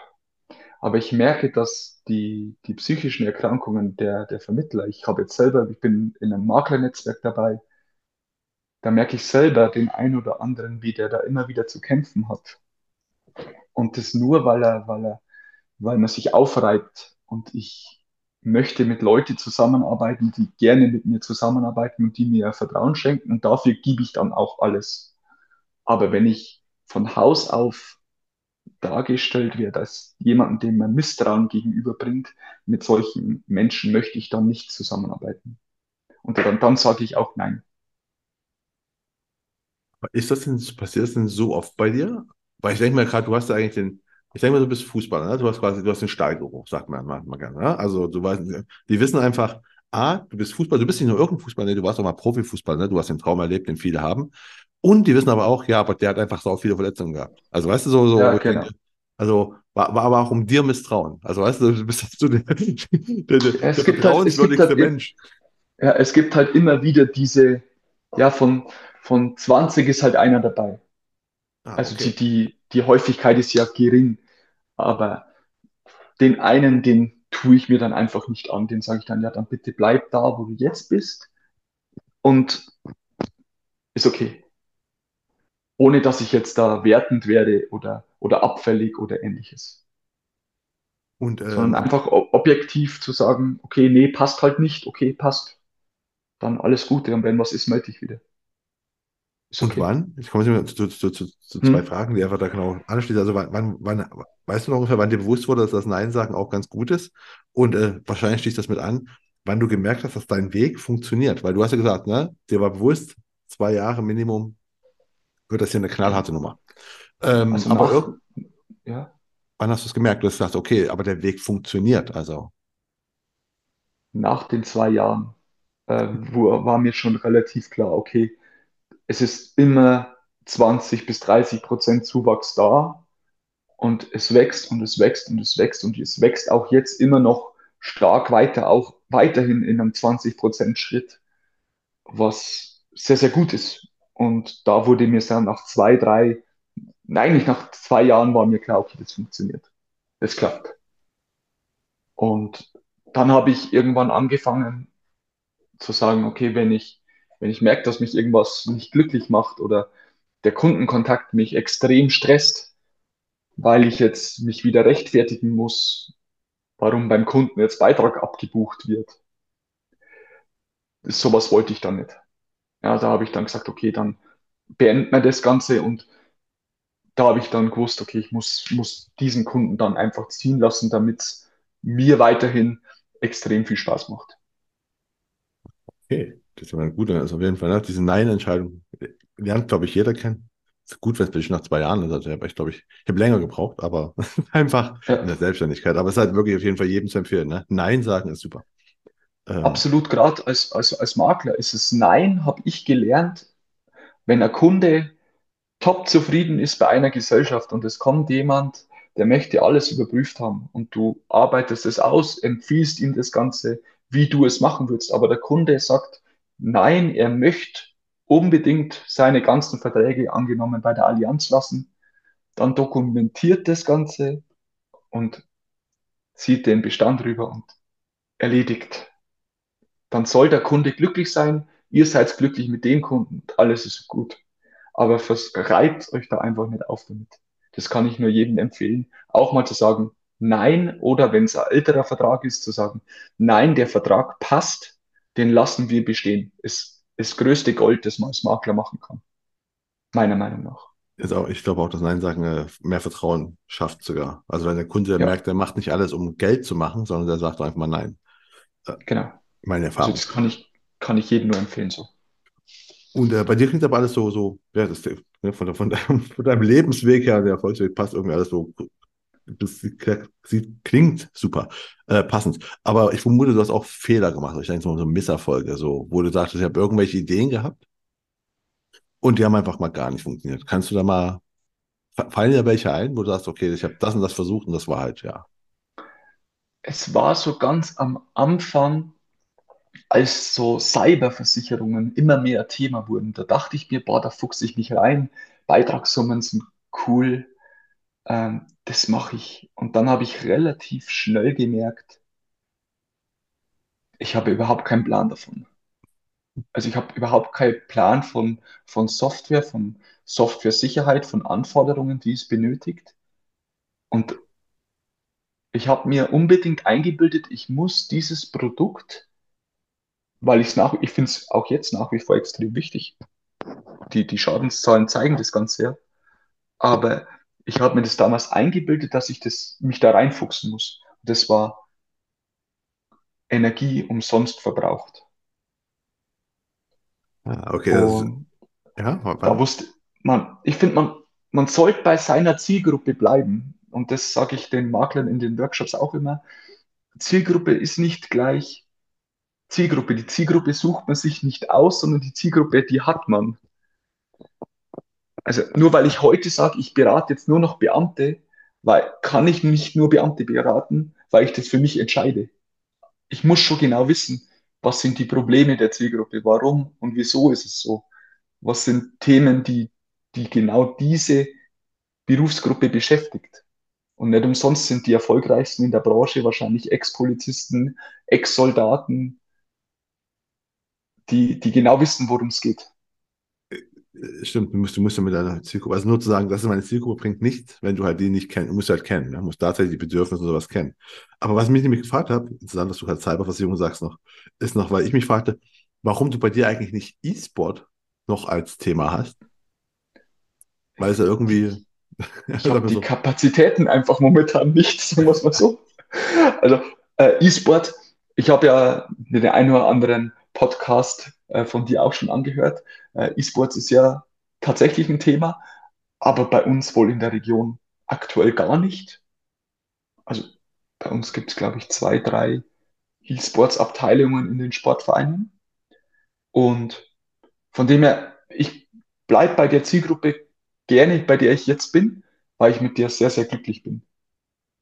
aber ich merke, dass die, die psychischen Erkrankungen der, der Vermittler, ich habe jetzt selber, ich bin in einem Maklernetzwerk dabei, da merke ich selber den einen oder anderen, wie der da immer wieder zu kämpfen hat. Und das nur, weil er, weil er weil man sich aufreibt. Und ich möchte mit Leuten zusammenarbeiten, die gerne mit mir zusammenarbeiten und die mir Vertrauen schenken. Und dafür gebe ich dann auch alles. Aber wenn ich von Haus auf dargestellt werde als jemanden, dem man Misstrauen gegenüberbringt, mit solchen Menschen möchte ich dann nicht zusammenarbeiten. Und dann, dann sage ich auch nein. Ist das denn, passiert das denn so oft bei dir? Weil ich denke mir gerade, du hast eigentlich den, ich denke mal, du bist Fußballer, ne? Du hast quasi, du hast den Stallgeruch, sagt man manchmal gerne, ne? Also du weißt, die wissen einfach, A, du bist Fußballer, du bist nicht nur irgendein Fußballer, ne? Du warst auch mal Profifußballer, ne? Du hast den Traum erlebt, den viele haben. Und die wissen aber auch, ja, aber der hat einfach so viele Verletzungen gehabt. Also weißt du, so, so, Ja, genau. also war, war aber auch um dir Misstrauen. Also weißt du, du bist so der, <laughs> der, der, der Es gibt halt, vertrauenswürdigste halt, Mensch. ja, es gibt halt immer wieder diese, ja, von, von 20 ist halt einer dabei. Ah, Also die, okay. die, die Häufigkeit ist ja gering, aber den einen, den tue ich mir dann einfach nicht an. Den sage ich dann, ja, dann bitte bleib da, wo du jetzt bist und ist okay. ohne dass ich jetzt da wertend werde oder, oder abfällig oder ähnliches. Und Sondern ähm, einfach ob- objektiv zu sagen, okay, nee, passt halt nicht, okay, passt. Dann alles Gute und wenn was ist, melde ich wieder. Und okay. wann? Ich komme jetzt zu, zu, zu, zu zwei Hm? Fragen, die einfach da genau anschließen. Also wann, wann, wann, weißt du noch ungefähr, wann dir bewusst wurde, dass das Nein sagen auch ganz gut ist? Und äh, wahrscheinlich schließt das mit an, wann du gemerkt hast, dass dein Weg funktioniert. Weil du hast ja gesagt, ne, dir war bewusst, zwei Jahre Minimum wird das hier eine knallharte Nummer. Ähm, Also aber nach, ja, hast du es gemerkt, du hast gesagt, okay, aber der Weg funktioniert. Also, nach den zwei Jahren äh, wo, war mir schon relativ klar, okay, es ist immer 20 bis 30 Prozent Zuwachs da und es wächst und es wächst und es wächst und es wächst auch jetzt immer noch stark weiter, auch weiterhin in einem 20 Prozent Schritt, was sehr, sehr gut ist. Und da wurde mir dann nach zwei, drei, eigentlich nach zwei Jahren war mir klar, okay, das funktioniert. Das klappt. Und dann habe ich irgendwann angefangen zu sagen, okay, wenn ich, wenn ich merke, dass mich irgendwas nicht glücklich macht oder der Kundenkontakt mich extrem stresst, weil ich jetzt mich wieder rechtfertigen muss, warum beim Kunden jetzt Beitrag abgebucht wird. Sowas wollte ich dann nicht. Ja, da habe ich dann gesagt, okay, dann beenden wir das Ganze und da habe ich dann gewusst, okay, ich muss, muss diesen Kunden dann einfach ziehen lassen, damit es mir weiterhin extrem viel Spaß macht. okay, das ist aber gut. Also auf jeden Fall, ne, diese Nein-Entscheidung lernt, glaube ich, jeder kennen. Ist gut, wenn es natürlich nach zwei Jahren ist. Also, ich glaube, ich, ich habe länger gebraucht, aber <laughs> einfach in Ja, der Selbstständigkeit. Aber es ist halt wirklich auf jeden Fall jedem zu empfehlen. Ne? Nein sagen ist super. Ähm, absolut, gerade als, als, als Makler ist es Nein, habe ich gelernt, wenn ein Kunde top zufrieden ist bei einer Gesellschaft und es kommt jemand, der möchte alles überprüft haben und du arbeitest es aus, empfiehlst ihm das Ganze, wie du es machen würdest, aber der Kunde sagt, nein, er möchte unbedingt seine ganzen Verträge angenommen bei der Allianz lassen, dann dokumentiert das Ganze und zieht den Bestand rüber und erledigt. Dann soll der Kunde glücklich sein, ihr seid glücklich mit dem Kunden, alles ist gut. aber reibt euch da einfach nicht auf damit. Das kann ich nur jedem empfehlen, auch mal zu sagen, nein, oder wenn es ein älterer Vertrag ist, zu sagen, nein, der Vertrag passt, den lassen wir bestehen. Ist das größte Gold, das man als Makler machen kann, meiner Meinung nach. ist auch, ich glaube auch, dass Nein sagen äh, mehr Vertrauen schafft sogar. Also wenn der Kunde Ja, merkt, er macht nicht alles, um Geld zu machen, sondern der sagt einfach mal Nein. Äh, genau. meine Also Erfahrung. das kann ich, kann ich jedem nur empfehlen so. Und äh, bei dir klingt aber alles so, so, ja, das, ne, von, von, deinem, <laughs> von deinem Lebensweg her, der Erfolgsweg passt irgendwie alles so, das klingt super, äh, passend. Aber ich vermute, du hast auch Fehler gemacht. Ich denke mal so Misserfolge, so, wo du sagtest, ich habe irgendwelche Ideen gehabt und die haben einfach mal gar nicht funktioniert. Kannst du da mal, fallen dir welche ein, wo du sagst, okay, ich habe das und das versucht und das war halt, ja. Es war so ganz am Anfang, als so Cyberversicherungen immer mehr Thema wurden. Da dachte ich mir, boah, da fuchse ich mich rein. Beitragssummen sind cool. Ähm, das mache ich. Und dann habe ich relativ schnell gemerkt, ich habe überhaupt keinen Plan davon. Also ich habe überhaupt keinen Plan von, von Software, von Software-Sicherheit, von Anforderungen, die es benötigt. Und ich habe mir unbedingt eingebildet, ich muss dieses Produkt, weil ich es nach, ich finde es auch jetzt nach wie vor extrem wichtig. Die, die Schadenszahlen zeigen das Ganze ja. Aber ich habe mir das damals eingebildet, dass ich das, mich da reinfuchsen muss. Das war Energie umsonst verbraucht. Ah, okay, das Und ja, da wann? wusste man, ich finde, man, man sollte bei seiner Zielgruppe bleiben. Und das sage ich den Maklern in den Workshops auch immer. Zielgruppe ist nicht gleich Zielgruppe. Die Zielgruppe sucht man sich nicht aus, sondern die Zielgruppe, die hat man. Also nur weil ich heute sage, ich berate jetzt nur noch Beamte, weil kann ich nicht nur Beamte beraten, weil ich das für mich entscheide. Ich muss schon genau wissen, was sind die Probleme der Zielgruppe, warum und wieso ist es so. Was sind Themen, die, die genau diese Berufsgruppe beschäftigt. Und nicht umsonst sind die erfolgreichsten in der Branche wahrscheinlich Ex-Polizisten, Ex-Soldaten, die, die genau wissen, worum es geht. Stimmt, du musst, du musst ja mit deiner Zielgruppe, also nur zu sagen, das ist meine Zielgruppe, bringt nichts, wenn du halt die nicht kennst. Du musst halt kennen, ne? du musst tatsächlich die Bedürfnisse und sowas kennen. Aber was mich nämlich gefragt habe, interessant, dass du halt Cyberversicherung sagst noch, ist noch, weil ich mich fragte, warum du bei dir eigentlich nicht E-Sport noch als Thema hast. Weil es ja irgendwie. Ich <laughs> habe die so. Kapazitäten einfach momentan nicht, <laughs> sagen wir es mal so. Also äh, E-Sport, ich habe ja den einen oder anderen Podcast äh, von dir auch schon angehört. Äh, E-Sports ist ja tatsächlich ein Thema, aber bei uns wohl in der Region aktuell gar nicht. Also bei uns gibt es, glaube ich, zwei, drei E-Sports-Abteilungen in den Sportvereinen. Und von dem her, ich bleibe bei der Zielgruppe gerne, bei der ich jetzt bin, weil ich mit dir sehr, sehr glücklich bin.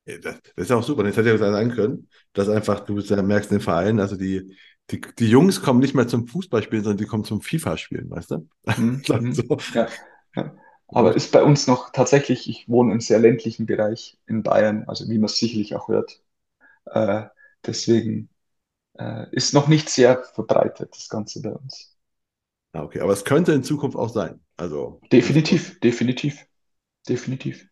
Ja, das, das, ist auch super. Hätte ich ja sagen können, dass einfach, du merkst den Verein, also die, die, die Jungs kommen nicht mehr zum Fußballspielen, sondern die kommen zum FIFA-Spielen, weißt du? Mhm. <laughs> so. ja. Aber ist bei uns noch tatsächlich, ich wohne im sehr ländlichen Bereich in Bayern, also wie man es sicherlich auch hört. Äh, deswegen äh, ist noch nicht sehr verbreitet, das Ganze bei uns. Ah, okay, aber es könnte in Zukunft auch sein. Also definitiv, definitiv, definitiv.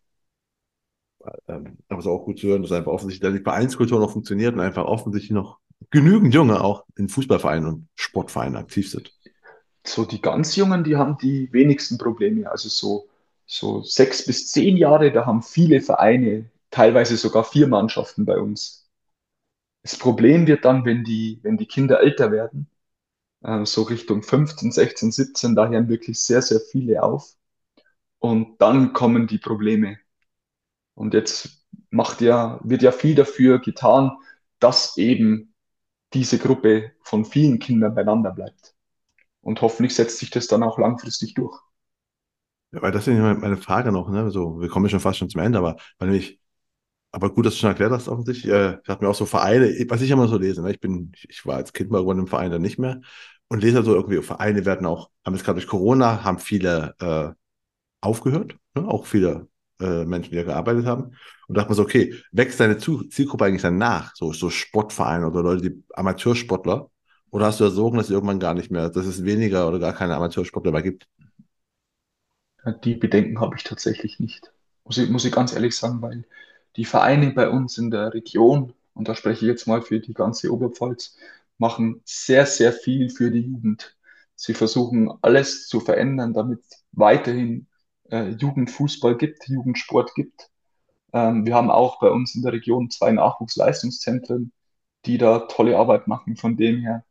Ähm, aber es ist auch gut zu hören, dass einfach offensichtlich die Vereinskultur noch funktioniert und einfach offensichtlich noch genügend Junge auch in Fußballvereinen und Sportvereinen aktiv sind. So die ganz Jungen, die haben die wenigsten Probleme. Also so, so sechs bis zehn Jahre, da haben viele Vereine, teilweise sogar vier Mannschaften bei uns. Das Problem wird dann, wenn die, wenn die Kinder älter werden, äh, so Richtung 15, 16, 17, da hören wirklich sehr, sehr viele auf. Und dann kommen die Probleme. Und jetzt macht ja, wird ja viel dafür getan, dass eben diese Gruppe von vielen Kindern beieinander bleibt. Und hoffentlich setzt sich das dann auch langfristig durch. Ja, weil das ist meine Frage noch, ne? So, wir kommen ja schon fast schon zum Ende, aber weil ich, aber gut, dass du schon erklärt hast, offensichtlich. Äh, ich habe mir auch so Vereine, was ich immer so lese, ne? Ich bin, ich war als Kind mal irgendwann im Verein dann nicht mehr und lese also irgendwie, Vereine werden auch, haben jetzt gerade durch Corona, haben viele äh, aufgehört, ne? auch viele äh, Menschen, die da gearbeitet haben. Und dachte mir so, okay, wächst deine Zielgruppe eigentlich dann nach? So, so Sportvereine oder Leute, die Amateursportler? Oder hast du ja Sorgen, dass es irgendwann gar nicht mehr, dass es weniger oder gar keine Amateursportler mehr gibt? Die Bedenken habe ich tatsächlich nicht. Muss ich, muss ich ganz ehrlich sagen, weil die Vereine bei uns in der Region, und da spreche ich jetzt mal für die ganze Oberpfalz, machen sehr, sehr viel für die Jugend. Sie versuchen alles zu verändern, damit weiterhin äh, Jugendfußball gibt, Jugendsport gibt. Ähm, wir haben auch bei uns in der Region zwei Nachwuchsleistungszentren, die da tolle Arbeit machen. Von dem her,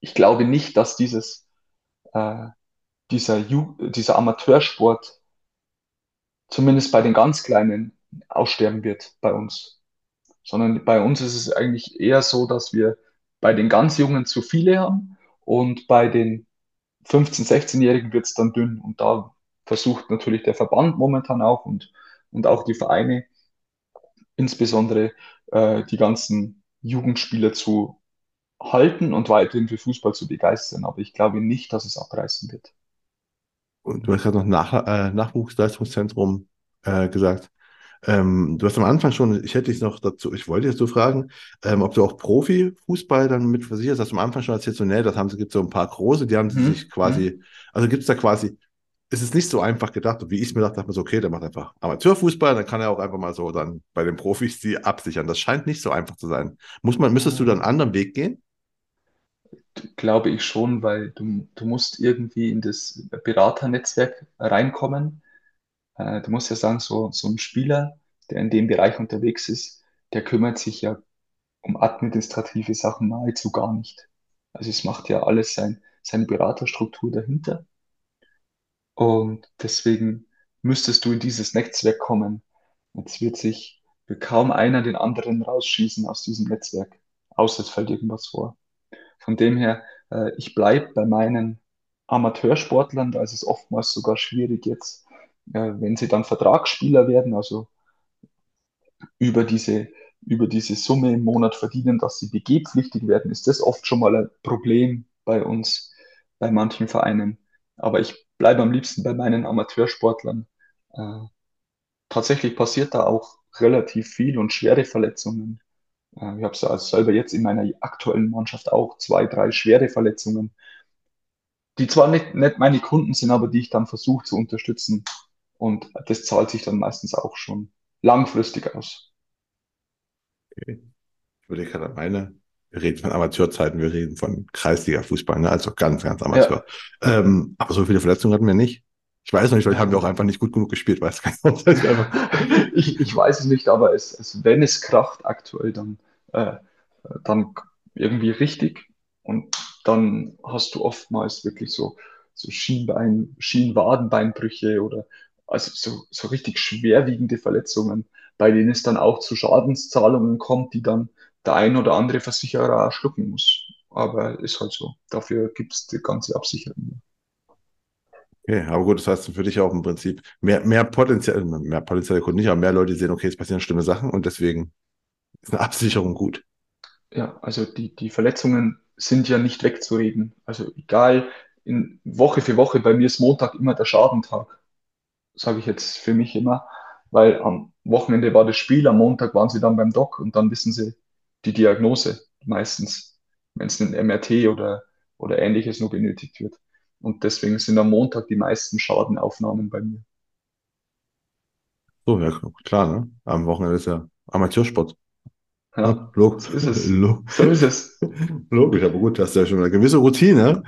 ich glaube nicht, dass dieses, äh, dieser, Ju dieser Amateursport zumindest bei den ganz Kleinen aussterben wird bei uns. Sondern bei uns ist es eigentlich eher so, dass wir bei den ganz Jungen zu viele haben und bei den 15-, 16-Jährigen wird es dann dünn. Und da versucht natürlich der Verband momentan auch und, und auch die Vereine, insbesondere äh, die ganzen Jugendspieler zu halten und weiterhin für Fußball zu begeistern. Aber ich glaube nicht, dass es abreißen wird. Und du hast gerade noch Nach äh, Nachwuchsleistungszentrum äh, gesagt. Ähm, du hast am Anfang schon, ich hätte dich noch dazu, ich wollte jetzt so fragen, ähm, ob du auch Profifußball dann mit versicherst. Hast du am Anfang schon erzählt, so, nee, das haben sie, gibt so ein paar große, die haben mhm. sich quasi, mhm. also gibt es da quasi es ist nicht so einfach gedacht. Wie ich es mir dachte, dachte mir so, okay, der macht einfach Amateurfußball, dann kann er auch einfach mal so dann bei den Profis die absichern. Das scheint nicht so einfach zu sein. Muss man, müsstest du dann einen anderen Weg gehen? Glaube ich schon, weil du, du musst irgendwie in das Beraternetzwerk reinkommen. Äh, du musst ja sagen, so, so ein Spieler, der in dem Bereich unterwegs ist, der kümmert sich ja um administrative Sachen nahezu gar nicht. Also es macht ja alles sein, seine Beraterstruktur dahinter. Und deswegen müsstest du in dieses Netzwerk kommen. Jetzt wird sich kaum einer den anderen rausschießen aus diesem Netzwerk, außer es fällt irgendwas vor. Von dem her, äh, ich bleibe bei meinen Amateursportlern, da ist es oftmals sogar schwierig jetzt, äh, wenn sie dann Vertragsspieler werden, also über diese, über diese Summe im Monat verdienen, dass sie BG-pflichtig werden, ist das oft schon mal ein Problem bei uns, bei manchen Vereinen. Aber ich bleibe am liebsten bei meinen Amateursportlern. Äh, tatsächlich passiert da auch relativ viel und schwere Verletzungen. Äh, ich habe also selber jetzt in meiner aktuellen Mannschaft auch zwei, drei schwere Verletzungen. die zwar nicht, nicht meine Kunden sind, aber die ich dann versuche zu unterstützen. Und das zahlt sich dann meistens auch schon langfristig aus. Okay. Ich überlege gerade meine, wir reden von Amateurzeiten, wir reden von Kreisliga-Fußball, ne? also ganz, ganz Amateur. Ja. Ähm, aber so viele Verletzungen hatten wir nicht. Ich weiß noch nicht, vielleicht haben wir auch einfach nicht gut genug gespielt, weiß keiner. <laughs> ich, ich weiß es nicht, aber es, es, wenn es kracht aktuell, dann, äh, dann irgendwie richtig. Und dann hast du oftmals wirklich so, so Schienbein, Schienwadenbeinbrüche oder also so, so richtig schwerwiegende Verletzungen, bei denen es dann auch zu Schadenszahlungen kommt, die dann der ein oder andere Versicherer schlucken muss. Aber ist halt so. Dafür gibt es die ganze Absicherung. Okay, aber gut, das heißt für dich auch im Prinzip mehr, mehr potenziell, mehr potenzielle Kunden nicht, aber mehr Leute sehen, okay, es passieren schlimme Sachen und deswegen ist eine Absicherung gut. Ja, also die, die Verletzungen sind ja nicht wegzureden. Also egal, in Woche für Woche, bei mir ist Montag immer der Schadentag, sage ich jetzt für mich immer, weil am Wochenende war das Spiel, am Montag waren sie dann beim Doc und dann wissen sie die Diagnose meistens, wenn es ein MRT oder, oder ähnliches nur benötigt wird. Und deswegen sind am Montag die meisten Schadenaufnahmen bei mir. So, ja, klar, ne? Am Wochenende ist ja Amateursport. Ja, ja log so ist es. <laughs> Log so ist es. Logisch, aber gut, du hast ja schon eine gewisse Routine,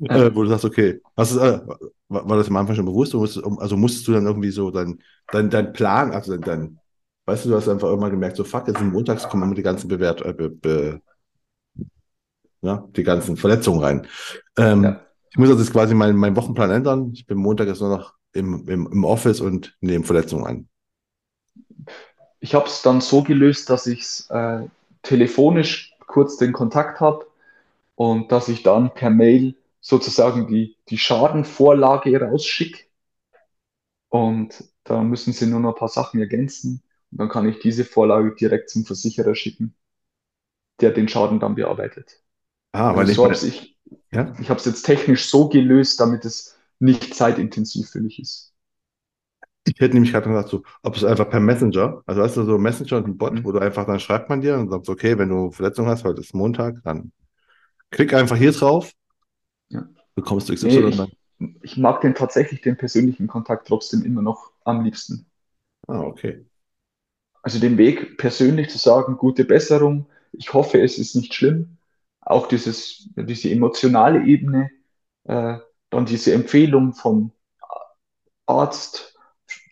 ja. äh, wo du sagst, okay, hast du, äh, war das am Anfang schon bewusst? Musstest, also musstest du dann irgendwie so dein, dein, dein Plan, also dein, dein, weißt du, du hast einfach irgendwann gemerkt, so fuck, jetzt montags kommen immer die ganzen Bewert, äh, be, be, ja, die ganzen Verletzungen rein. Ähm, ja. Ich muss also jetzt quasi meinen mein Wochenplan ändern. Ich bin Montag jetzt nur noch im, im, im Office und nehme Verletzungen an. Ich habe es dann so gelöst, dass ich äh, telefonisch kurz den Kontakt habe und dass ich dann per Mail sozusagen die, die Schadenvorlage rausschicke. Und da müssen sie nur noch ein paar Sachen ergänzen. Und dann kann ich diese Vorlage direkt zum Versicherer schicken, der den Schaden dann bearbeitet. Ah, weil also so ich, ja? Ich habe es jetzt technisch so gelöst, damit es nicht zeitintensiv für mich ist. Ich hätte nämlich gerade gesagt, so, ob es einfach per Messenger, also weißt du, so Messenger und ein Bot, mhm. wo du einfach dann schreibt man dir und sagst, okay, wenn du Verletzung hast, heute ist Montag, dann klick einfach hier drauf, ja. bekommst du XY nee, ich, dann. Ich mag den tatsächlich den persönlichen Kontakt trotzdem immer noch am liebsten. Ah, okay. Also den Weg persönlich zu sagen, gute Besserung, ich hoffe, es ist nicht schlimm, auch dieses, diese emotionale Ebene, äh, dann diese Empfehlung vom Arzt,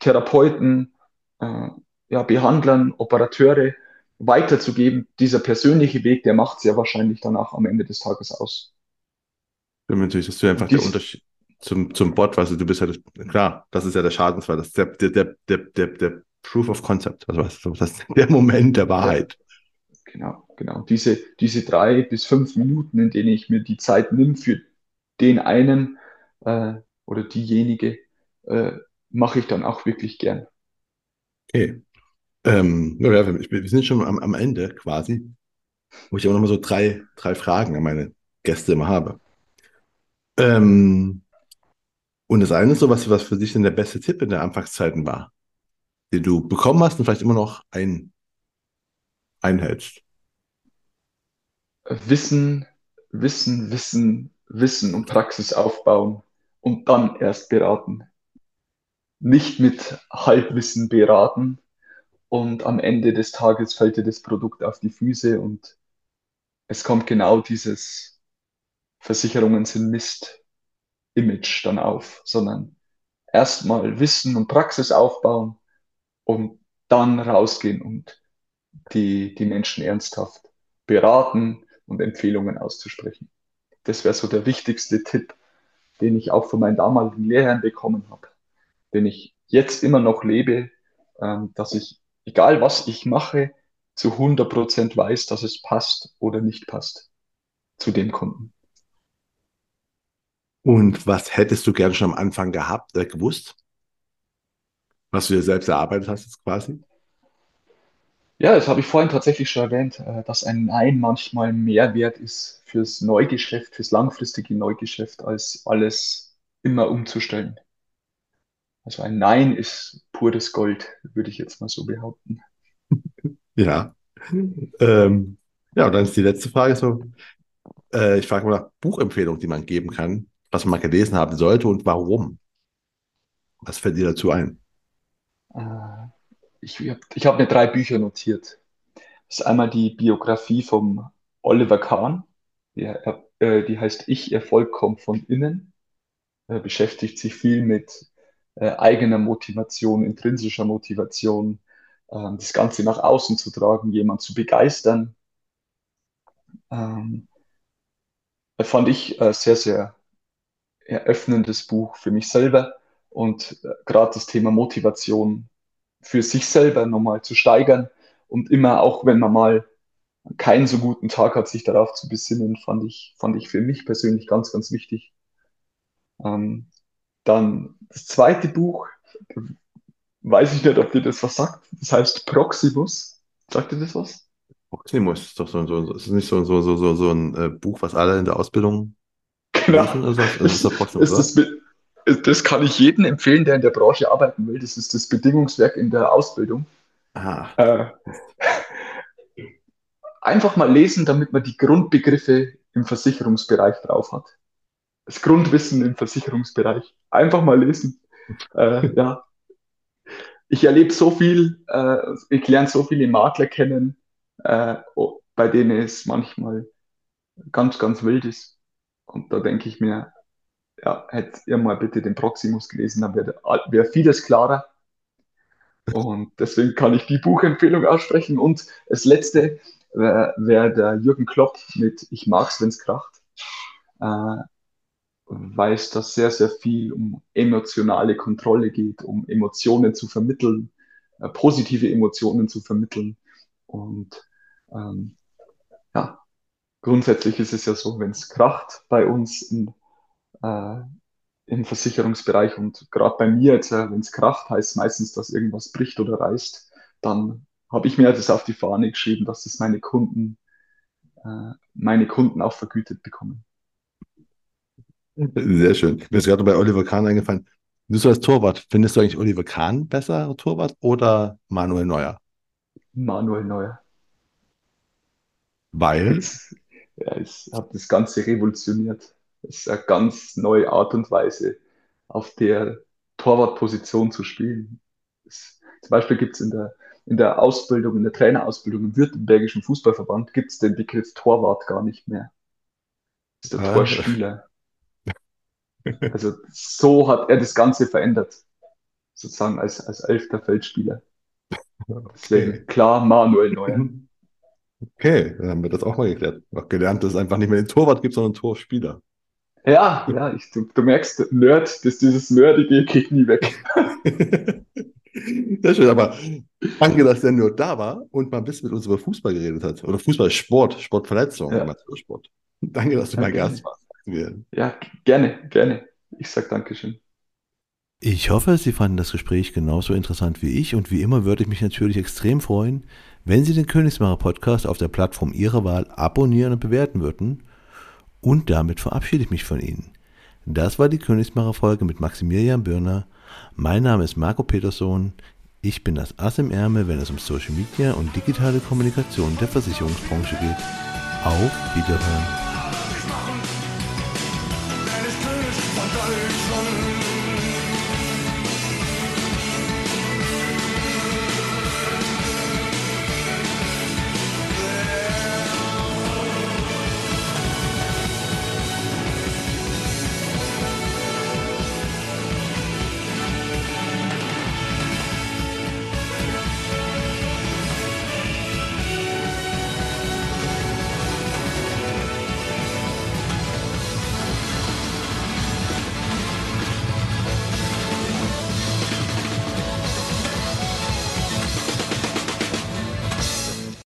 Therapeuten, äh, ja, Behandlern, Operateure weiterzugeben. Dieser persönliche Weg, der macht es ja wahrscheinlich dann auch am Ende des Tages aus. Ja, natürlich, das ist ja einfach Dies, der Unterschied zum, zum Bot, weißt du, du bist ja, das, klar, das ist ja der Schadensfall, das ist der, der, der, der, der Proof of Concept, also du, das ist der Moment der Wahrheit. Genau, genau. Diese, diese drei bis fünf Minuten, in denen ich mir die Zeit nehme für den einen äh, oder diejenige, äh, mache ich dann auch wirklich gern. Okay. Ähm, wir sind schon am, am Ende quasi, wo ich auch noch mal so drei, drei Fragen an meine Gäste immer habe. Ähm, und das eine ist so, was, was für dich denn der beste Tipp in der Anfangszeiten war, den du bekommen hast und vielleicht immer noch ein, einhältst? Wissen, Wissen, Wissen, Wissen und Praxis aufbauen und dann erst beraten. Nicht mit Halbwissen beraten und am Ende des Tages fällt dir das Produkt auf die Füße und es kommt genau dieses Versicherungen sind Mist Image dann auf, sondern erstmal Wissen und Praxis aufbauen und dann rausgehen und die, die Menschen ernsthaft beraten und Empfehlungen auszusprechen. Das wäre so der wichtigste Tipp, den ich auch von meinen damaligen Lehrherren bekommen habe, den ich jetzt immer noch lebe, ähm, dass ich, egal was ich mache, zu 100 Prozent weiß, dass es passt oder nicht passt zu dem Kunden. Und was hättest du gern schon am Anfang gehabt, äh, gewusst? Was du dir selbst erarbeitet hast, jetzt quasi? Ja, das habe ich vorhin tatsächlich schon erwähnt, äh, dass ein Nein manchmal mehr wert ist fürs Neugeschäft, fürs langfristige Neugeschäft, als alles immer umzustellen. Also ein Nein ist pures Gold, würde ich jetzt mal so behaupten. <laughs> Ja. Ähm, ja, und dann ist die letzte Frage so, äh, ich frage mal nach Buchempfehlungen, die man geben kann, was man gelesen haben sollte und warum? Was fällt dir dazu ein? Äh, ich habe ich hab mir drei Bücher notiert. Das ist einmal die Biografie vom Oliver Kahn. Die, äh, die heißt Ich, Erfolg kommt von innen. Er beschäftigt sich viel mit äh, eigener Motivation, intrinsischer Motivation, äh, das Ganze nach außen zu tragen, jemand zu begeistern. Ähm, fand ich äh, sehr, sehr eröffnendes Buch für mich selber und äh, gerade das Thema Motivation für sich selber nochmal zu steigern und immer auch, wenn man mal keinen so guten Tag hat, sich darauf zu besinnen, fand ich, fand ich für mich persönlich ganz, ganz wichtig. Ähm, dann das zweite Buch, weiß ich nicht, ob dir das was sagt. Das heißt Proximus. Sagt dir das was? Proximus ist doch so, so, ist nicht so, so, so, so, so ein äh, Buch, was alle in der Ausbildung genau. lesen? Oder so? ist, ist, Proximus, ist das, das kann ich jedem empfehlen, der in der Branche arbeiten will. Das ist das Bedingungswerk in der Ausbildung. Äh, einfach mal lesen, damit man die Grundbegriffe im Versicherungsbereich drauf hat. Das Grundwissen im Versicherungsbereich. Einfach mal lesen. Äh, ja. Ich erlebe so viel, äh, ich lerne so viele Makler kennen, äh, bei denen es manchmal ganz, ganz wild ist. Und da denke ich mir, ja, hättet ihr mal bitte den Proximus gelesen, dann wäre wär vieles klarer. Und deswegen kann ich die Buchempfehlung aussprechen. Und das letzte wäre wär der Jürgen Klopp mit Ich mag's, wenn's kracht. Äh, weiß, dass sehr, sehr viel um emotionale Kontrolle geht, um Emotionen zu vermitteln, äh, positive Emotionen zu vermitteln. Und ähm, ja, grundsätzlich ist es ja so, wenn es kracht bei uns in, äh, im Versicherungsbereich und gerade bei mir jetzt, äh, wenn es kracht, heißt meistens, dass irgendwas bricht oder reißt, dann habe ich mir das auf die Fahne geschrieben, dass das meine Kunden, äh, meine Kunden auch vergütet bekommen. Sehr schön. Mir ist gerade bei Oliver Kahn eingefallen. Du so als Torwart, findest du eigentlich Oliver Kahn besser Torwart oder Manuel Neuer? Manuel Neuer. Weil? <laughs> Ja, es hat das Ganze revolutioniert. Es ist eine ganz neue Art und Weise, auf der Torwartposition zu spielen. Es, zum Beispiel gibt es in der, in der Ausbildung, in der Trainerausbildung im Württembergischen Fußballverband gibt es den Begriff Torwart gar nicht mehr. Das ist der ah. Torspieler. Also so hat er das Ganze verändert, sozusagen als, als elfter Feldspieler. Deswegen klar Manuel Neuer. Okay, dann haben wir das auch mal geklärt. Auch gelernt, dass es einfach nicht mehr den Torwart gibt, sondern einen Torspieler. Ja, ja, ich, du, du merkst, Nerd, dass dieses Nerdige geht nie weg. <laughs> Sehr schön, aber danke, dass der nur da war und mal ein bisschen mit uns über Fußball geredet hat. Oder Fußball, Sport, Sportverletzung, ja. Sport. Danke, dass du ja, mal Gast warst. Ja, gerne, gerne. Ich sage Dankeschön. Ich hoffe, Sie fanden das Gespräch genauso interessant wie ich und wie immer würde ich mich natürlich extrem freuen, wenn Sie den Königsmacher Podcast auf der Plattform Ihrer Wahl abonnieren und bewerten würden. Und damit verabschiede ich mich von Ihnen. Das war die Königsmacher Folge mit Maximilian Birner. Mein Name ist Marco Peterson. Ich bin das Ass im Ärmel, wenn es um Social Media und digitale Kommunikation der Versicherungsbranche geht. Auf Wiederhören.